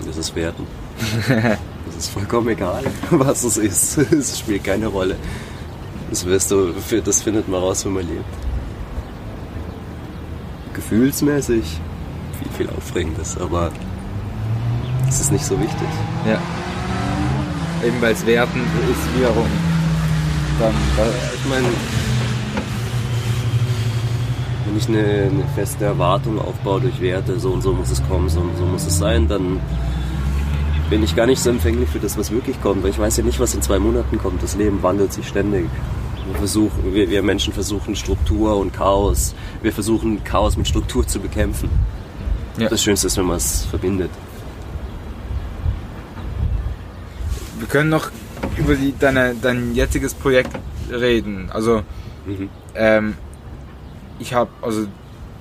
Das ist Werten. Das ist vollkommen egal, was es ist. Es spielt keine Rolle. Das wirst du, das findet man raus, wenn man lebt. Gefühlsmäßig viel, viel Aufregendes, aber es ist nicht so wichtig. Ja. Eben weil es Werten ist wiederum dann. Ich meine, wenn ich eine, eine, feste Erwartung aufbaue durch Werte, so und so muss es kommen, so und so muss es sein, dann bin ich gar nicht so empfänglich für das, was wirklich kommt, weil ich weiß ja nicht, was in zwei Monaten kommt. Das Leben wandelt sich ständig. Wir, versuchen, wir, wir Menschen versuchen Struktur und Chaos. Wir versuchen Chaos mit Struktur zu bekämpfen. Ja. Das Schönste ist, wenn man es verbindet. Wir können noch über die, deine, dein jetziges Projekt reden. Also, mhm. ähm, ich habe, also,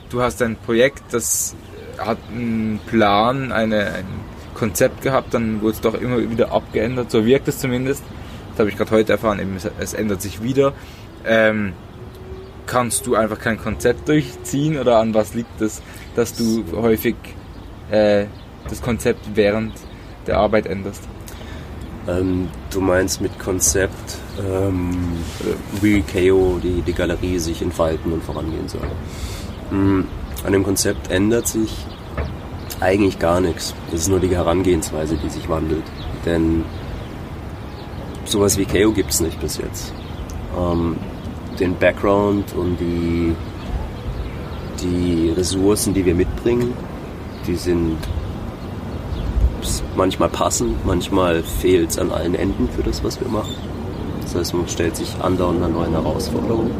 du hast ein Projekt, das hat einen Plan, eine, ein Konzept gehabt, dann wurde es doch immer wieder abgeändert. So wirkt es zumindest. Das habe ich gerade heute erfahren, eben, es, es ändert sich wieder. Ähm, kannst du einfach kein Konzept durchziehen oder an was liegt das, dass du häufig äh, das Konzept während der Arbeit änderst? Ähm, du meinst mit Konzept, ähm, wie KO die, die Galerie sich entfalten und vorangehen soll. Mhm. An dem Konzept ändert sich eigentlich gar nichts. Es ist nur die Herangehensweise, die sich wandelt. Denn sowas wie KO gibt es nicht bis jetzt. Ähm, den Background und die, die Ressourcen, die wir mitbringen, die sind manchmal passend, manchmal fehlt es an allen Enden für das, was wir machen. Das heißt, man stellt sich andauernd an neuen Herausforderungen.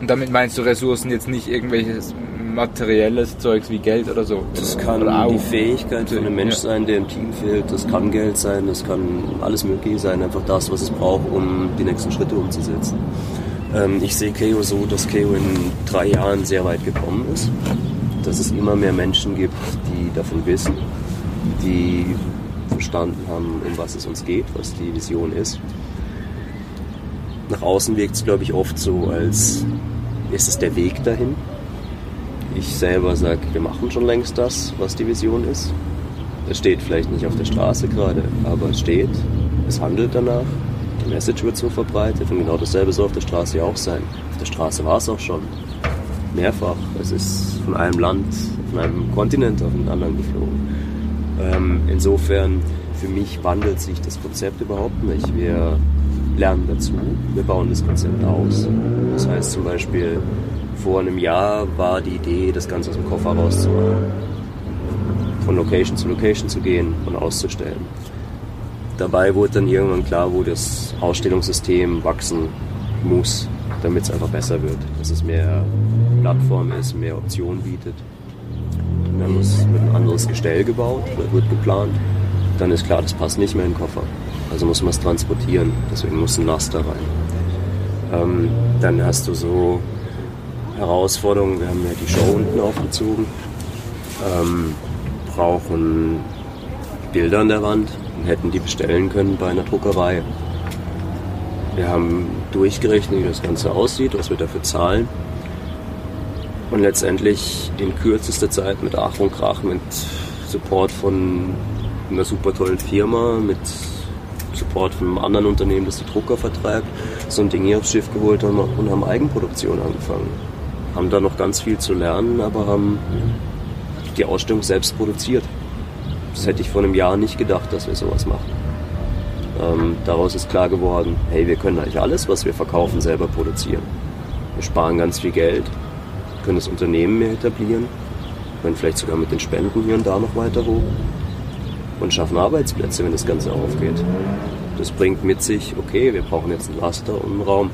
Und damit meinst du Ressourcen jetzt nicht irgendwelches materielles Zeugs wie Geld oder so? Das kann oder die Fähigkeit für einen Mensch ja. sein, der im Team fehlt. Das kann Geld sein, das kann alles Mögliche sein. Einfach das, was es braucht, um die nächsten Schritte umzusetzen. Ähm, ich sehe KO so, dass KO in drei Jahren sehr weit gekommen ist. Dass es immer mehr Menschen gibt, die davon wissen, die verstanden haben, um was es uns geht, was die Vision ist. Nach außen wirkt es, glaube ich, oft so, als ist es der Weg dahin. Ich selber sage, wir machen schon längst das, was die Vision ist. Es steht vielleicht nicht auf der Straße gerade, aber es steht, es handelt danach die Message wird so verbreitet und genau dasselbe soll auf der Straße ja auch sein. Auf der Straße war es auch schon. Mehrfach. Es ist von einem Land, von einem Kontinent auf einen anderen geflogen. Ähm, insofern, für mich wandelt sich das Konzept überhaupt nicht. Wir lernen dazu, wir bauen das Konzept aus. Das heißt zum Beispiel, vor einem Jahr war die Idee, das Ganze aus dem Koffer rauszumachen. Von Location zu Location zu gehen und auszustellen dabei wurde dann irgendwann klar, wo das Ausstellungssystem wachsen muss, damit es einfach besser wird. Dass es mehr Plattform ist, mehr Optionen bietet. Und dann wird ein anderes Gestell gebaut, wird geplant. Dann ist klar, das passt nicht mehr in den Koffer. Also muss man es transportieren. Deswegen muss ein Laster rein. Ähm, dann hast du so Herausforderungen. Wir haben ja die Show unten aufgezogen. Ähm, brauchen Bilder an der Wand, und hätten die bestellen können bei einer Druckerei. Wir haben durchgerechnet, wie das Ganze aussieht, was wir dafür zahlen. Und letztendlich in kürzester Zeit mit Ach und Krach, mit Support von einer super tollen Firma, mit Support von einem anderen Unternehmen, das die Drucker vertreibt, so ein Ding hier aufs Schiff geholt und haben Eigenproduktion angefangen. Haben da noch ganz viel zu lernen, aber haben die Ausstellung selbst produziert. Das hätte ich vor einem Jahr nicht gedacht, dass wir sowas machen. Ähm, daraus ist klar geworden, hey, wir können eigentlich alles, was wir verkaufen, selber produzieren. Wir sparen ganz viel Geld, können das Unternehmen mehr etablieren, können vielleicht sogar mit den Spenden hier und da noch weiter hoch und schaffen Arbeitsplätze, wenn das Ganze aufgeht. Das bringt mit sich, okay, wir brauchen jetzt ein Laster und einen Raum.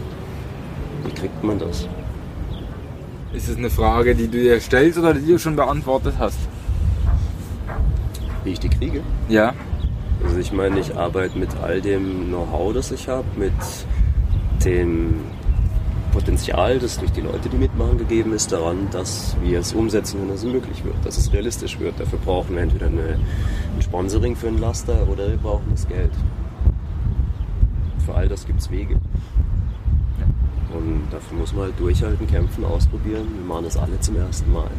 Wie kriegt man das? Ist es eine Frage, die du dir stellst oder die du schon beantwortet hast? wie ich die kriege. Ja. Also ich meine, ich arbeite mit all dem Know-how, das ich habe, mit dem Potenzial, das durch die Leute, die mitmachen, gegeben ist, daran, dass wir es umsetzen, wenn es möglich wird, dass es realistisch wird. Dafür brauchen wir entweder eine, ein Sponsoring für einen Laster oder wir brauchen das Geld. Für all das gibt es Wege. Und dafür muss man halt durchhalten, kämpfen, ausprobieren. Wir machen das alle zum ersten Mal.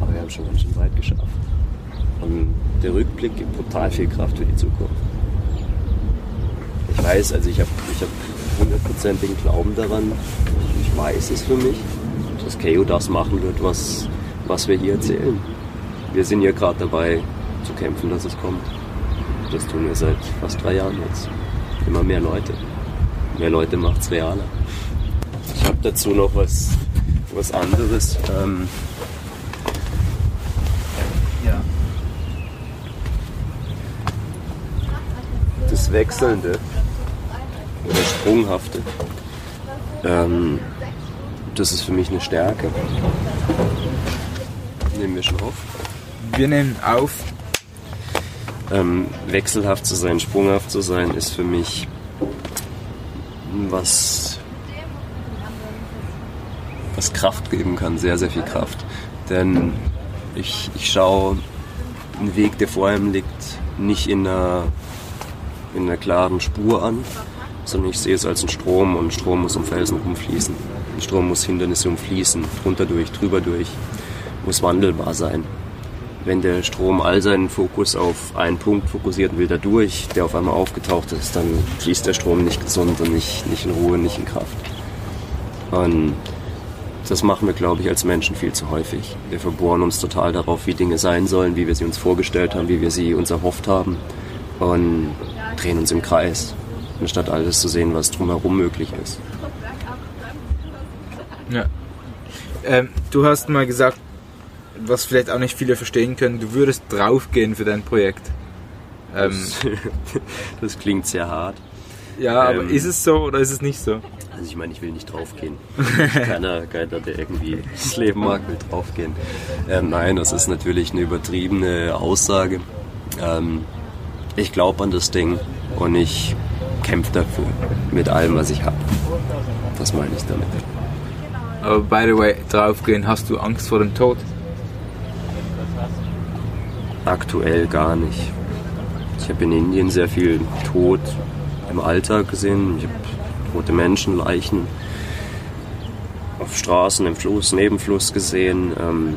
Aber wir haben schon ganz schön weit geschafft. Und der Rückblick gibt brutal viel Kraft für die Zukunft. Ich weiß, also ich habe ich hab hundertprozentigen Glauben daran. Ich weiß es für mich, dass KO das machen wird, was, was wir hier erzählen. Wir sind ja gerade dabei zu kämpfen, dass es kommt. Das tun wir seit fast drei Jahren jetzt. Immer mehr Leute. Mehr Leute macht es realer. Ich habe dazu noch was, was anderes. Ähm, Ja. das Wechselnde oder Sprunghafte, ähm, das ist für mich eine Stärke. Nehmen wir schon auf. Wir nehmen auf. Ähm, wechselhaft zu sein, sprunghaft zu sein, ist für mich was, was Kraft geben kann, sehr, sehr viel Kraft. Denn ich, ich schaue einen Weg, der vor einem liegt, nicht in einer, in einer klaren Spur an, sondern ich sehe es als einen Strom und Strom muss um Felsen rumfließen. Strom muss Hindernisse umfließen, drunter durch, drüber durch, muss wandelbar sein wenn der Strom all seinen Fokus auf einen Punkt fokussiert will dadurch, der auf einmal aufgetaucht ist, dann fließt der Strom nicht gesund und nicht, nicht in Ruhe, nicht in Kraft. Und das machen wir, glaube ich, als Menschen viel zu häufig. Wir verbohren uns total darauf, wie Dinge sein sollen, wie wir sie uns vorgestellt haben, wie wir sie uns erhofft haben und drehen uns im Kreis, anstatt alles zu sehen, was drumherum möglich ist. Ja. Ähm, du hast mal gesagt, was vielleicht auch nicht viele verstehen können, du würdest draufgehen für dein Projekt. Ähm, Das klingt sehr hart. ja, aber ähm, ist es so oder ist es nicht so? Also ich meine, ich will nicht draufgehen. keiner, keiner, der irgendwie das Leben mag, will draufgehen. Ähm, nein, das ist natürlich eine übertriebene Aussage. Ähm, ich glaube an das Ding und ich kämpfe dafür mit allem, was ich habe. Das meine ich damit. Aber by the way, draufgehen, hast du Angst vor dem Tod? Aktuell gar nicht. Ich habe in Indien sehr viel Tod im Alltag gesehen. Ich habe tote Menschen, Leichen auf Straßen, im Fluss, neben Fluss gesehen. Ähm,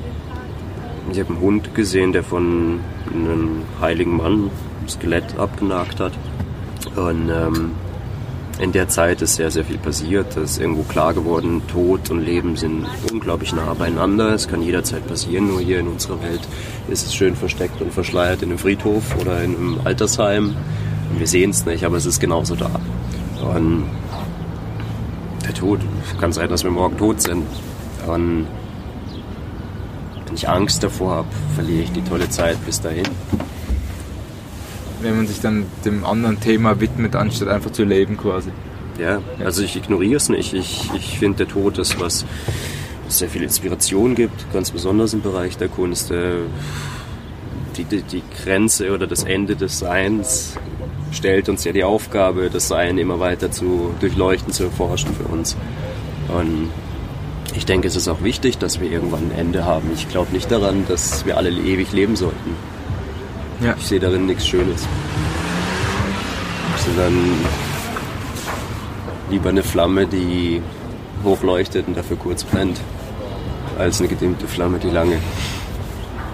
ich habe einen Hund gesehen, der von einem heiligen Mann ein Skelett abgenagt hat. Und ähm, in der Zeit ist sehr, sehr viel passiert. Es ist irgendwo klar geworden, Tod und Leben sind unglaublich nah beieinander. Es kann jederzeit passieren, nur hier in unserer Welt ist es schön versteckt und verschleiert in einem Friedhof oder in einem Altersheim. Und wir sehen es nicht, aber es ist genauso da. Und der Tod, kann sein, dass wir morgen tot sind. Und wenn ich Angst davor habe, verliere ich die tolle Zeit bis dahin. Wenn man sich dann dem anderen Thema widmet, anstatt einfach zu leben quasi. Ja, also ich ignoriere es nicht. Ich, ich finde, der Tod ist was, was sehr viel Inspiration gibt, ganz besonders im Bereich der Kunst. Äh, Die, die, die Grenze oder das Ende des Seins stellt uns ja die Aufgabe, das Sein immer weiter zu durchleuchten, zu erforschen für uns. Und ich denke, es ist auch wichtig, dass wir irgendwann ein Ende haben. Ich glaube nicht daran, dass wir alle ewig leben sollten. Ja. Ich sehe darin nichts Schönes. Sondern lieber eine Flamme, die hochleuchtet und dafür kurz brennt, als eine gedimmte Flamme, die lange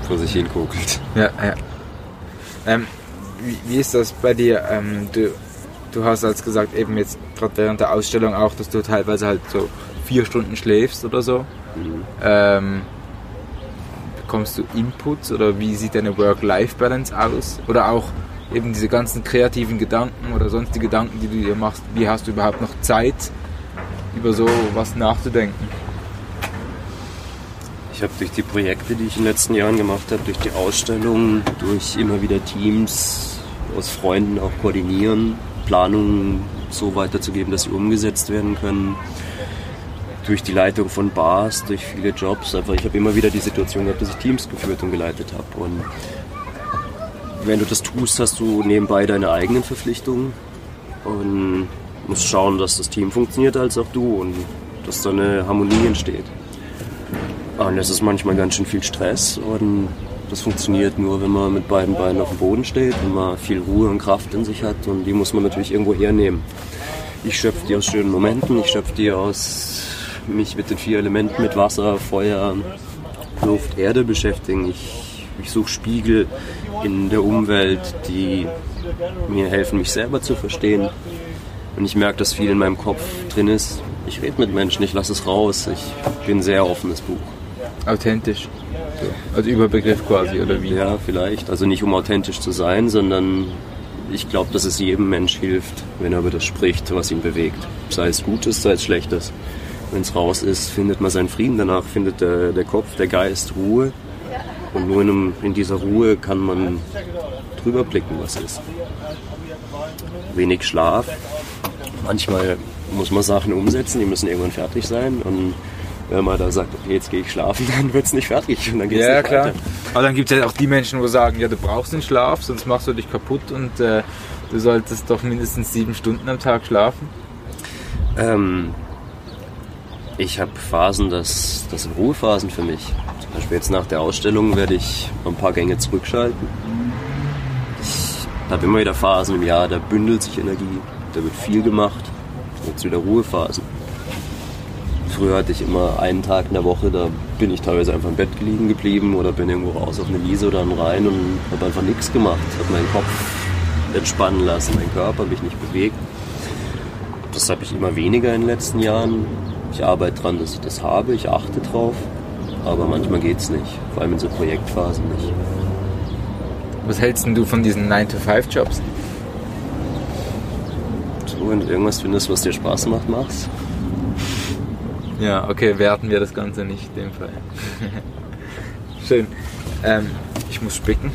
vor sich hin kokelt. Ja, ja. Ähm, wie, wie ist das bei dir? Ähm, du, du hast als gesagt, eben jetzt gerade während der Ausstellung auch, dass du teilweise halt so vier Stunden schläfst oder so. Ähm, bekommst du Inputs oder wie sieht deine Work-Life-Balance aus? Oder auch eben diese ganzen kreativen Gedanken oder sonst die Gedanken, die du dir machst, wie hast du überhaupt noch Zeit, über so was nachzudenken? Ich habe durch die Projekte, die ich in den letzten Jahren gemacht habe, durch die Ausstellungen, durch immer wieder Teams aus Freunden auch koordinieren, Planungen so weiterzugeben, dass sie umgesetzt werden können, durch die Leitung von Bars, durch viele Jobs. Einfach, ich habe immer wieder die Situation gehabt, dass ich Teams geführt und geleitet habe. Und wenn du das tust, hast du nebenbei deine eigenen Verpflichtungen und musst schauen, dass das Team funktioniert, als auch du und dass da eine Harmonie entsteht. Und das ist manchmal ganz schön viel Stress und das funktioniert nur, wenn man mit beiden Beinen auf dem Boden steht, wenn man viel Ruhe und Kraft in sich hat und die muss man natürlich irgendwo hernehmen. Ich schöpfe die aus schönen Momenten, ich schöpfe die aus mich mit den vier Elementen, mit Wasser, Feuer, Luft, Erde beschäftigen. Ich, ich suche Spiegel in der Umwelt, die mir helfen, mich selber zu verstehen. Und ich merke, dass viel in meinem Kopf drin ist. Ich rede mit Menschen, ich lasse es raus. Ich bin ein sehr offenes Buch. Authentisch. Als Überbegriff quasi, oder wie? Ja, vielleicht. Also nicht um authentisch zu sein, sondern ich glaube, dass es jedem Mensch hilft, wenn er über das spricht, was ihn bewegt. Sei es Gutes, sei es Schlechtes. Wenn es raus ist, findet man seinen Frieden. Danach findet der, der Kopf, der Geist Ruhe. Und nur in, einem, in dieser Ruhe kann man drüber blicken, was ist. Wenig Schlaf. Manchmal muss man Sachen umsetzen, die müssen irgendwann fertig sein. Und wenn man da sagt, okay, jetzt gehe ich schlafen, dann wird es nicht fertig und dann geht's Ja, nicht klar. weiter. Aber dann gibt es ja auch die Menschen, wo sagen, ja, du brauchst den Schlaf, sonst machst du dich kaputt und äh, du solltest doch mindestens sieben Stunden am Tag schlafen. Ähm, ich habe Phasen, das, das sind Ruhephasen für mich. Zum Beispiel jetzt nach der Ausstellung werde ich ein paar Gänge zurückschalten. Ich habe immer wieder Phasen im Jahr, da bündelt sich Energie, da wird viel gemacht. Jetzt wieder Ruhephasen. Früher hatte ich immer einen Tag in der Woche, da bin ich teilweise einfach im Bett liegen geblieben oder bin irgendwo raus auf eine Wiese oder einen Rhein und habe einfach nichts gemacht. Habe meinen Kopf entspannen lassen, meinen Körper mich nicht bewegt. Das habe ich immer weniger in den letzten Jahren. Ich arbeite dran, dass ich das habe, ich achte drauf. Aber manchmal geht's nicht, vor allem in so Projektphasen nicht. Was hältst denn du von diesen 9-to-5-Jobs? So, wenn du irgendwas findest, was dir Spaß macht, mach's. Ja, okay, werten wir das Ganze nicht in dem Fall. Schön. Ähm, ich muss spicken.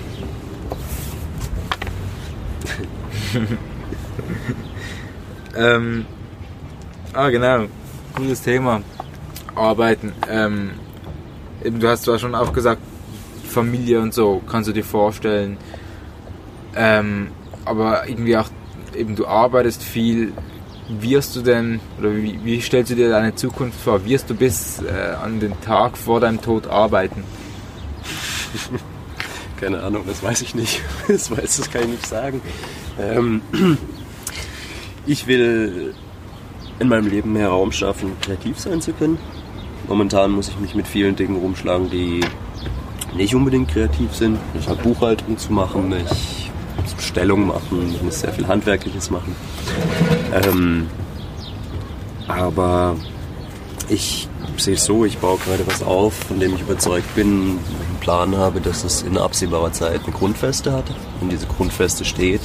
ähm, ah, genau. Gutes Thema. Arbeiten. Ähm, eben, du hast zwar schon auch gesagt, Familie und so, kannst du dir vorstellen. Ähm, aber irgendwie auch, eben du arbeitest viel. Wirst du denn, oder wie, wie stellst du dir deine Zukunft vor? Wirst du bis äh, an den Tag vor deinem Tod arbeiten? Keine Ahnung, das weiß ich nicht. Das weiß, das kann ich nicht sagen. Ähm, ich will in meinem Leben mehr Raum schaffen, kreativ sein zu können. Momentan muss ich mich mit vielen Dingen rumschlagen, die nicht unbedingt kreativ sind. Ich habe Buchhaltung zu machen, ich muss Bestellungen machen, ich muss sehr viel Handwerkliches machen. Ähm, aber ich sehe es so, ich baue gerade was auf, von dem ich überzeugt bin, einen Plan habe, dass es in absehbarer Zeit eine Grundfeste hat. Wenn diese Grundfeste steht,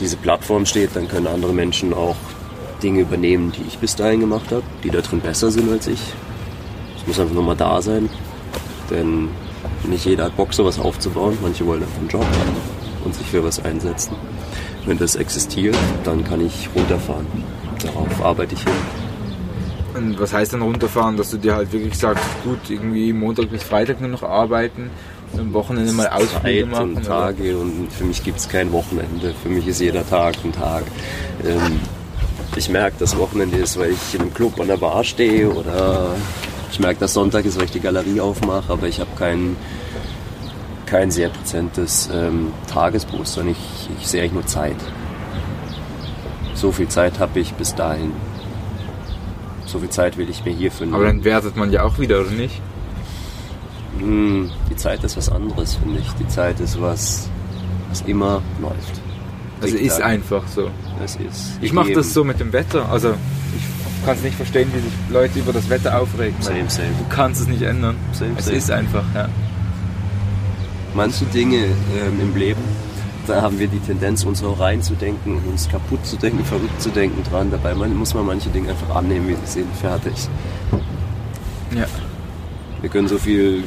diese Plattform steht, dann können andere Menschen auch Dinge übernehmen, die ich bis dahin gemacht habe, die da drin besser sind als ich. Es muss einfach nur mal da sein, denn nicht jeder hat Bock, sowas aufzubauen. Manche wollen einfach einen Job und sich für was einsetzen. Wenn das existiert, dann kann ich runterfahren. Darauf arbeite ich hin. Und was heißt dann runterfahren, dass du dir halt wirklich sagst, gut, irgendwie Montag bis Freitag nur noch arbeiten und am Wochenende mal Ausflüge machen? und oder? Tage und für mich gibt es kein Wochenende. Für mich ist jeder Tag ein Tag. Ähm, ich merke, dass Wochenende ist, weil ich in einem Club an der Bar stehe oder ich merke, dass Sonntag ist, weil ich die Galerie aufmache, aber ich habe kein, kein sehr präsentes ähm, Tagesbewusstsein. Ich, ich sehe eigentlich nur Zeit. So viel Zeit habe ich bis dahin. So viel Zeit will ich mir hierfür Aber dann wertet man ja auch wieder, oder nicht? Hm, Die Zeit ist was anderes, finde ich. Die Zeit ist was, was immer läuft. Also ist einfach so. Es ist. Ich mache das so mit dem Wetter. Also ich kann es nicht verstehen, wie sich Leute über das Wetter aufregen. Same, same. Du kannst es nicht ändern. Same, es same. ist einfach, ja. Manche Dinge ähm, im Leben, da haben wir die Tendenz, uns auch reinzudenken uns kaputt zu denken, verrückt zu denken dran. Dabei muss man manche Dinge einfach annehmen, wie sie sind. Fertig. ja. Wir können so viel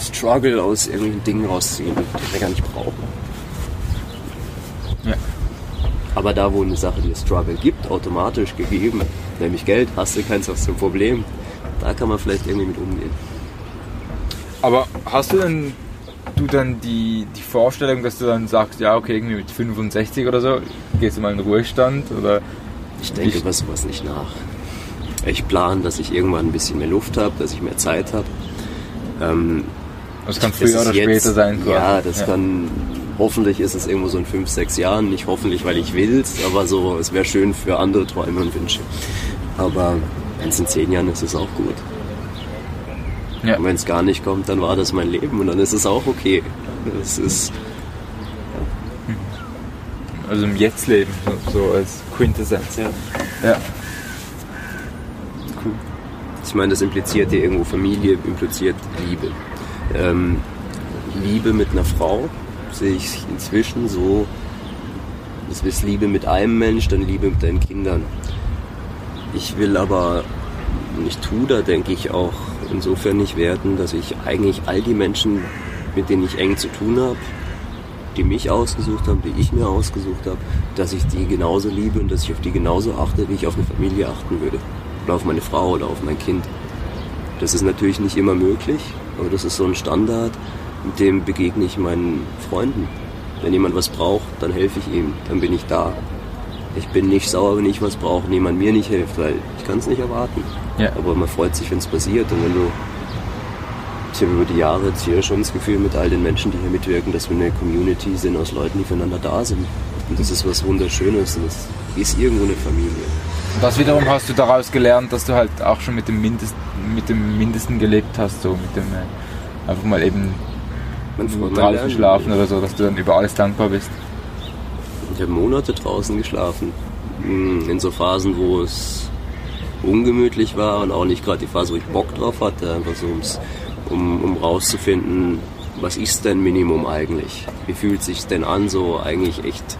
Struggle aus irgendwelchen Dingen rausziehen, die wir gar nicht brauchen. Ja. Aber da, wo eine Sache dir Struggle gibt, automatisch gegeben, nämlich Geld, hast du keins was zum Problem, da kann man vielleicht irgendwie mit umgehen. Aber hast du denn du dann die, die Vorstellung, dass du dann sagst, ja okay, irgendwie mit 65 oder so, gehst du mal in den Ruhestand oder Ich denke über sowas nicht nach. Ich plane, dass ich irgendwann ein bisschen mehr Luft habe, dass ich mehr Zeit habe. Ähm, das kann das früher ist oder jetzt- später sein quasi. Ja, das kann. Hoffentlich ist es irgendwo so in fünf, sechs Jahren. Nicht hoffentlich, weil ich will's, aber so, es wäre schön für andere Träume und Wünsche. Aber wenn es in zehn Jahren ist, ist es auch gut. Ja. Und wenn es gar nicht kommt, dann war das mein Leben und dann ist es auch okay. Es ist Also im Jetzt-Leben, so, so als Quintessenz. Ja. Ja. Cool. Ich meine, das impliziert ja irgendwo Familie, impliziert Liebe. Ähm, Liebe mit einer Frau sehe ich inzwischen so, das ist Liebe mit einem Mensch, dann Liebe mit deinen Kindern. Ich will aber, und ich tue da, denke ich, auch insofern nicht werten, dass ich eigentlich all die Menschen, mit denen ich eng zu tun habe, die mich ausgesucht haben, die ich mir ausgesucht habe, dass ich die genauso liebe und dass ich auf die genauso achte, wie ich auf eine Familie achten würde. Oder auf meine Frau oder auf mein Kind. Das ist natürlich nicht immer möglich, aber das ist so ein Standard, mit dem begegne ich meinen Freunden. Wenn jemand was braucht, dann helfe ich ihm, dann bin ich da. Ich bin nicht sauer, wenn ich was brauche und jemand mir nicht hilft, weil ich kann es nicht erwarten. Ja. Aber man freut sich, wenn es passiert. Und wenn du, ich habe über die Jahre jetzt hier schon das Gefühl mit all den Menschen, die hier mitwirken, dass wir eine Community sind aus Leuten, die füreinander da sind. Und das ist was Wunderschönes und das ist irgendwo eine Familie. Das wiederum hast du daraus gelernt, dass du halt auch schon mit dem, Mindest, mit dem Mindesten gelebt hast, so mit dem äh, einfach mal eben Man man draußen schlafen oder so, dass du dann über alles dankbar bist. Ich habe Monate draußen geschlafen. Mm, In so Phasen, wo es ungemütlich war und auch nicht gerade die Phase, wo ich Bock drauf hatte, einfach so ums, um, um rauszufinden, was ist denn Minimum eigentlich? Wie fühlt sich denn an, so eigentlich echt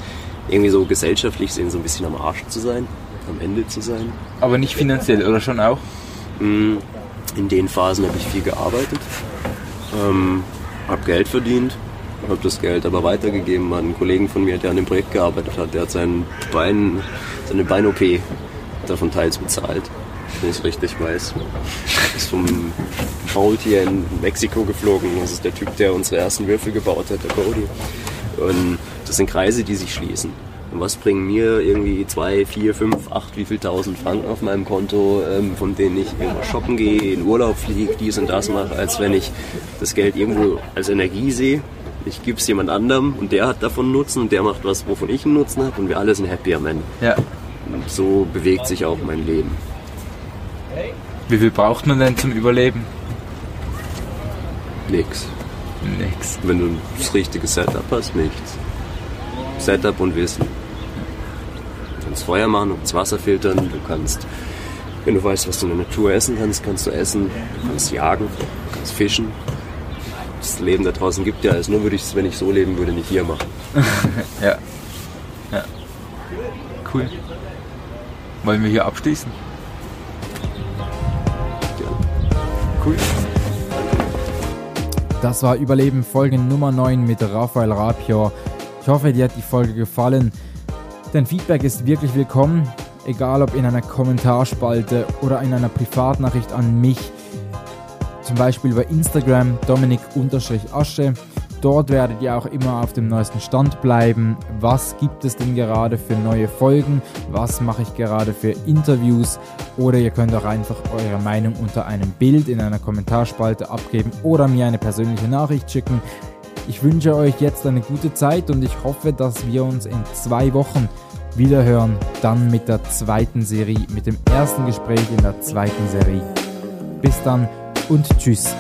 irgendwie so gesellschaftlich sehen, so ein bisschen am Arsch zu sein, am Ende zu sein? Aber nicht finanziell, oder schon auch? Mm, In den Phasen habe ich viel gearbeitet, ähm, habe Geld verdient, habe das Geld aber weitergegeben an einen Kollegen von mir, der an dem Projekt gearbeitet hat. Der hat sein Bein, seine Bein-OP davon teils bezahlt, wenn ich es richtig weiß. Ist vom Maultier in Mexiko geflogen. Das ist der Typ, der unsere ersten Würfel gebaut hat, der Cody. Und das sind Kreise, die sich schließen. Und was bringen mir irgendwie zwei, vier, fünf, acht, wie viel tausend Franken auf meinem Konto, ähm, von denen ich irgendwo shoppen gehe, in Urlaub fliege, dies und das mache, als wenn ich das Geld irgendwo als Energie sehe. Ich gebe es jemand anderem und der hat davon Nutzen und der macht was, wovon ich einen Nutzen habe und wir alle sind happy am Ende. Ja. Und so bewegt sich auch mein Leben. Wie viel braucht man denn zum Überleben? Nix. Nix. Wenn du das richtige Setup hast, nichts. Setup und Wissen. Du kannst Feuer machen, du kannst Wasser filtern, du kannst, wenn du weißt, was du in der Natur essen kannst, kannst du essen, du kannst jagen, du kannst fischen. Das Leben da draußen gibt ja alles. Nur würde ich es, wenn ich so leben würde, nicht hier machen. Ja. Ja. Cool. Wollen wir hier abschließen? Ja. Cool. Das war Überleben Folge Nummer 9 mit Raphael Rapior. Ich hoffe, dir hat die Folge gefallen. Dein Feedback ist wirklich willkommen, egal ob in einer Kommentarspalte oder in einer Privatnachricht an mich. Zum Beispiel bei Instagram Dominik-Asche. Dort werdet ihr auch immer auf dem neuesten Stand bleiben. Was gibt es denn gerade für neue Folgen? Was mache ich gerade für Interviews? Oder ihr könnt auch einfach eure Meinung unter einem Bild in einer Kommentarspalte abgeben oder mir eine persönliche Nachricht schicken. Ich wünsche euch jetzt eine gute Zeit und ich hoffe, dass wir uns in zwei Wochen wieder hören. Dann mit der zweiten Serie, mit dem ersten Gespräch in der zweiten Serie. Bis dann und tschüss.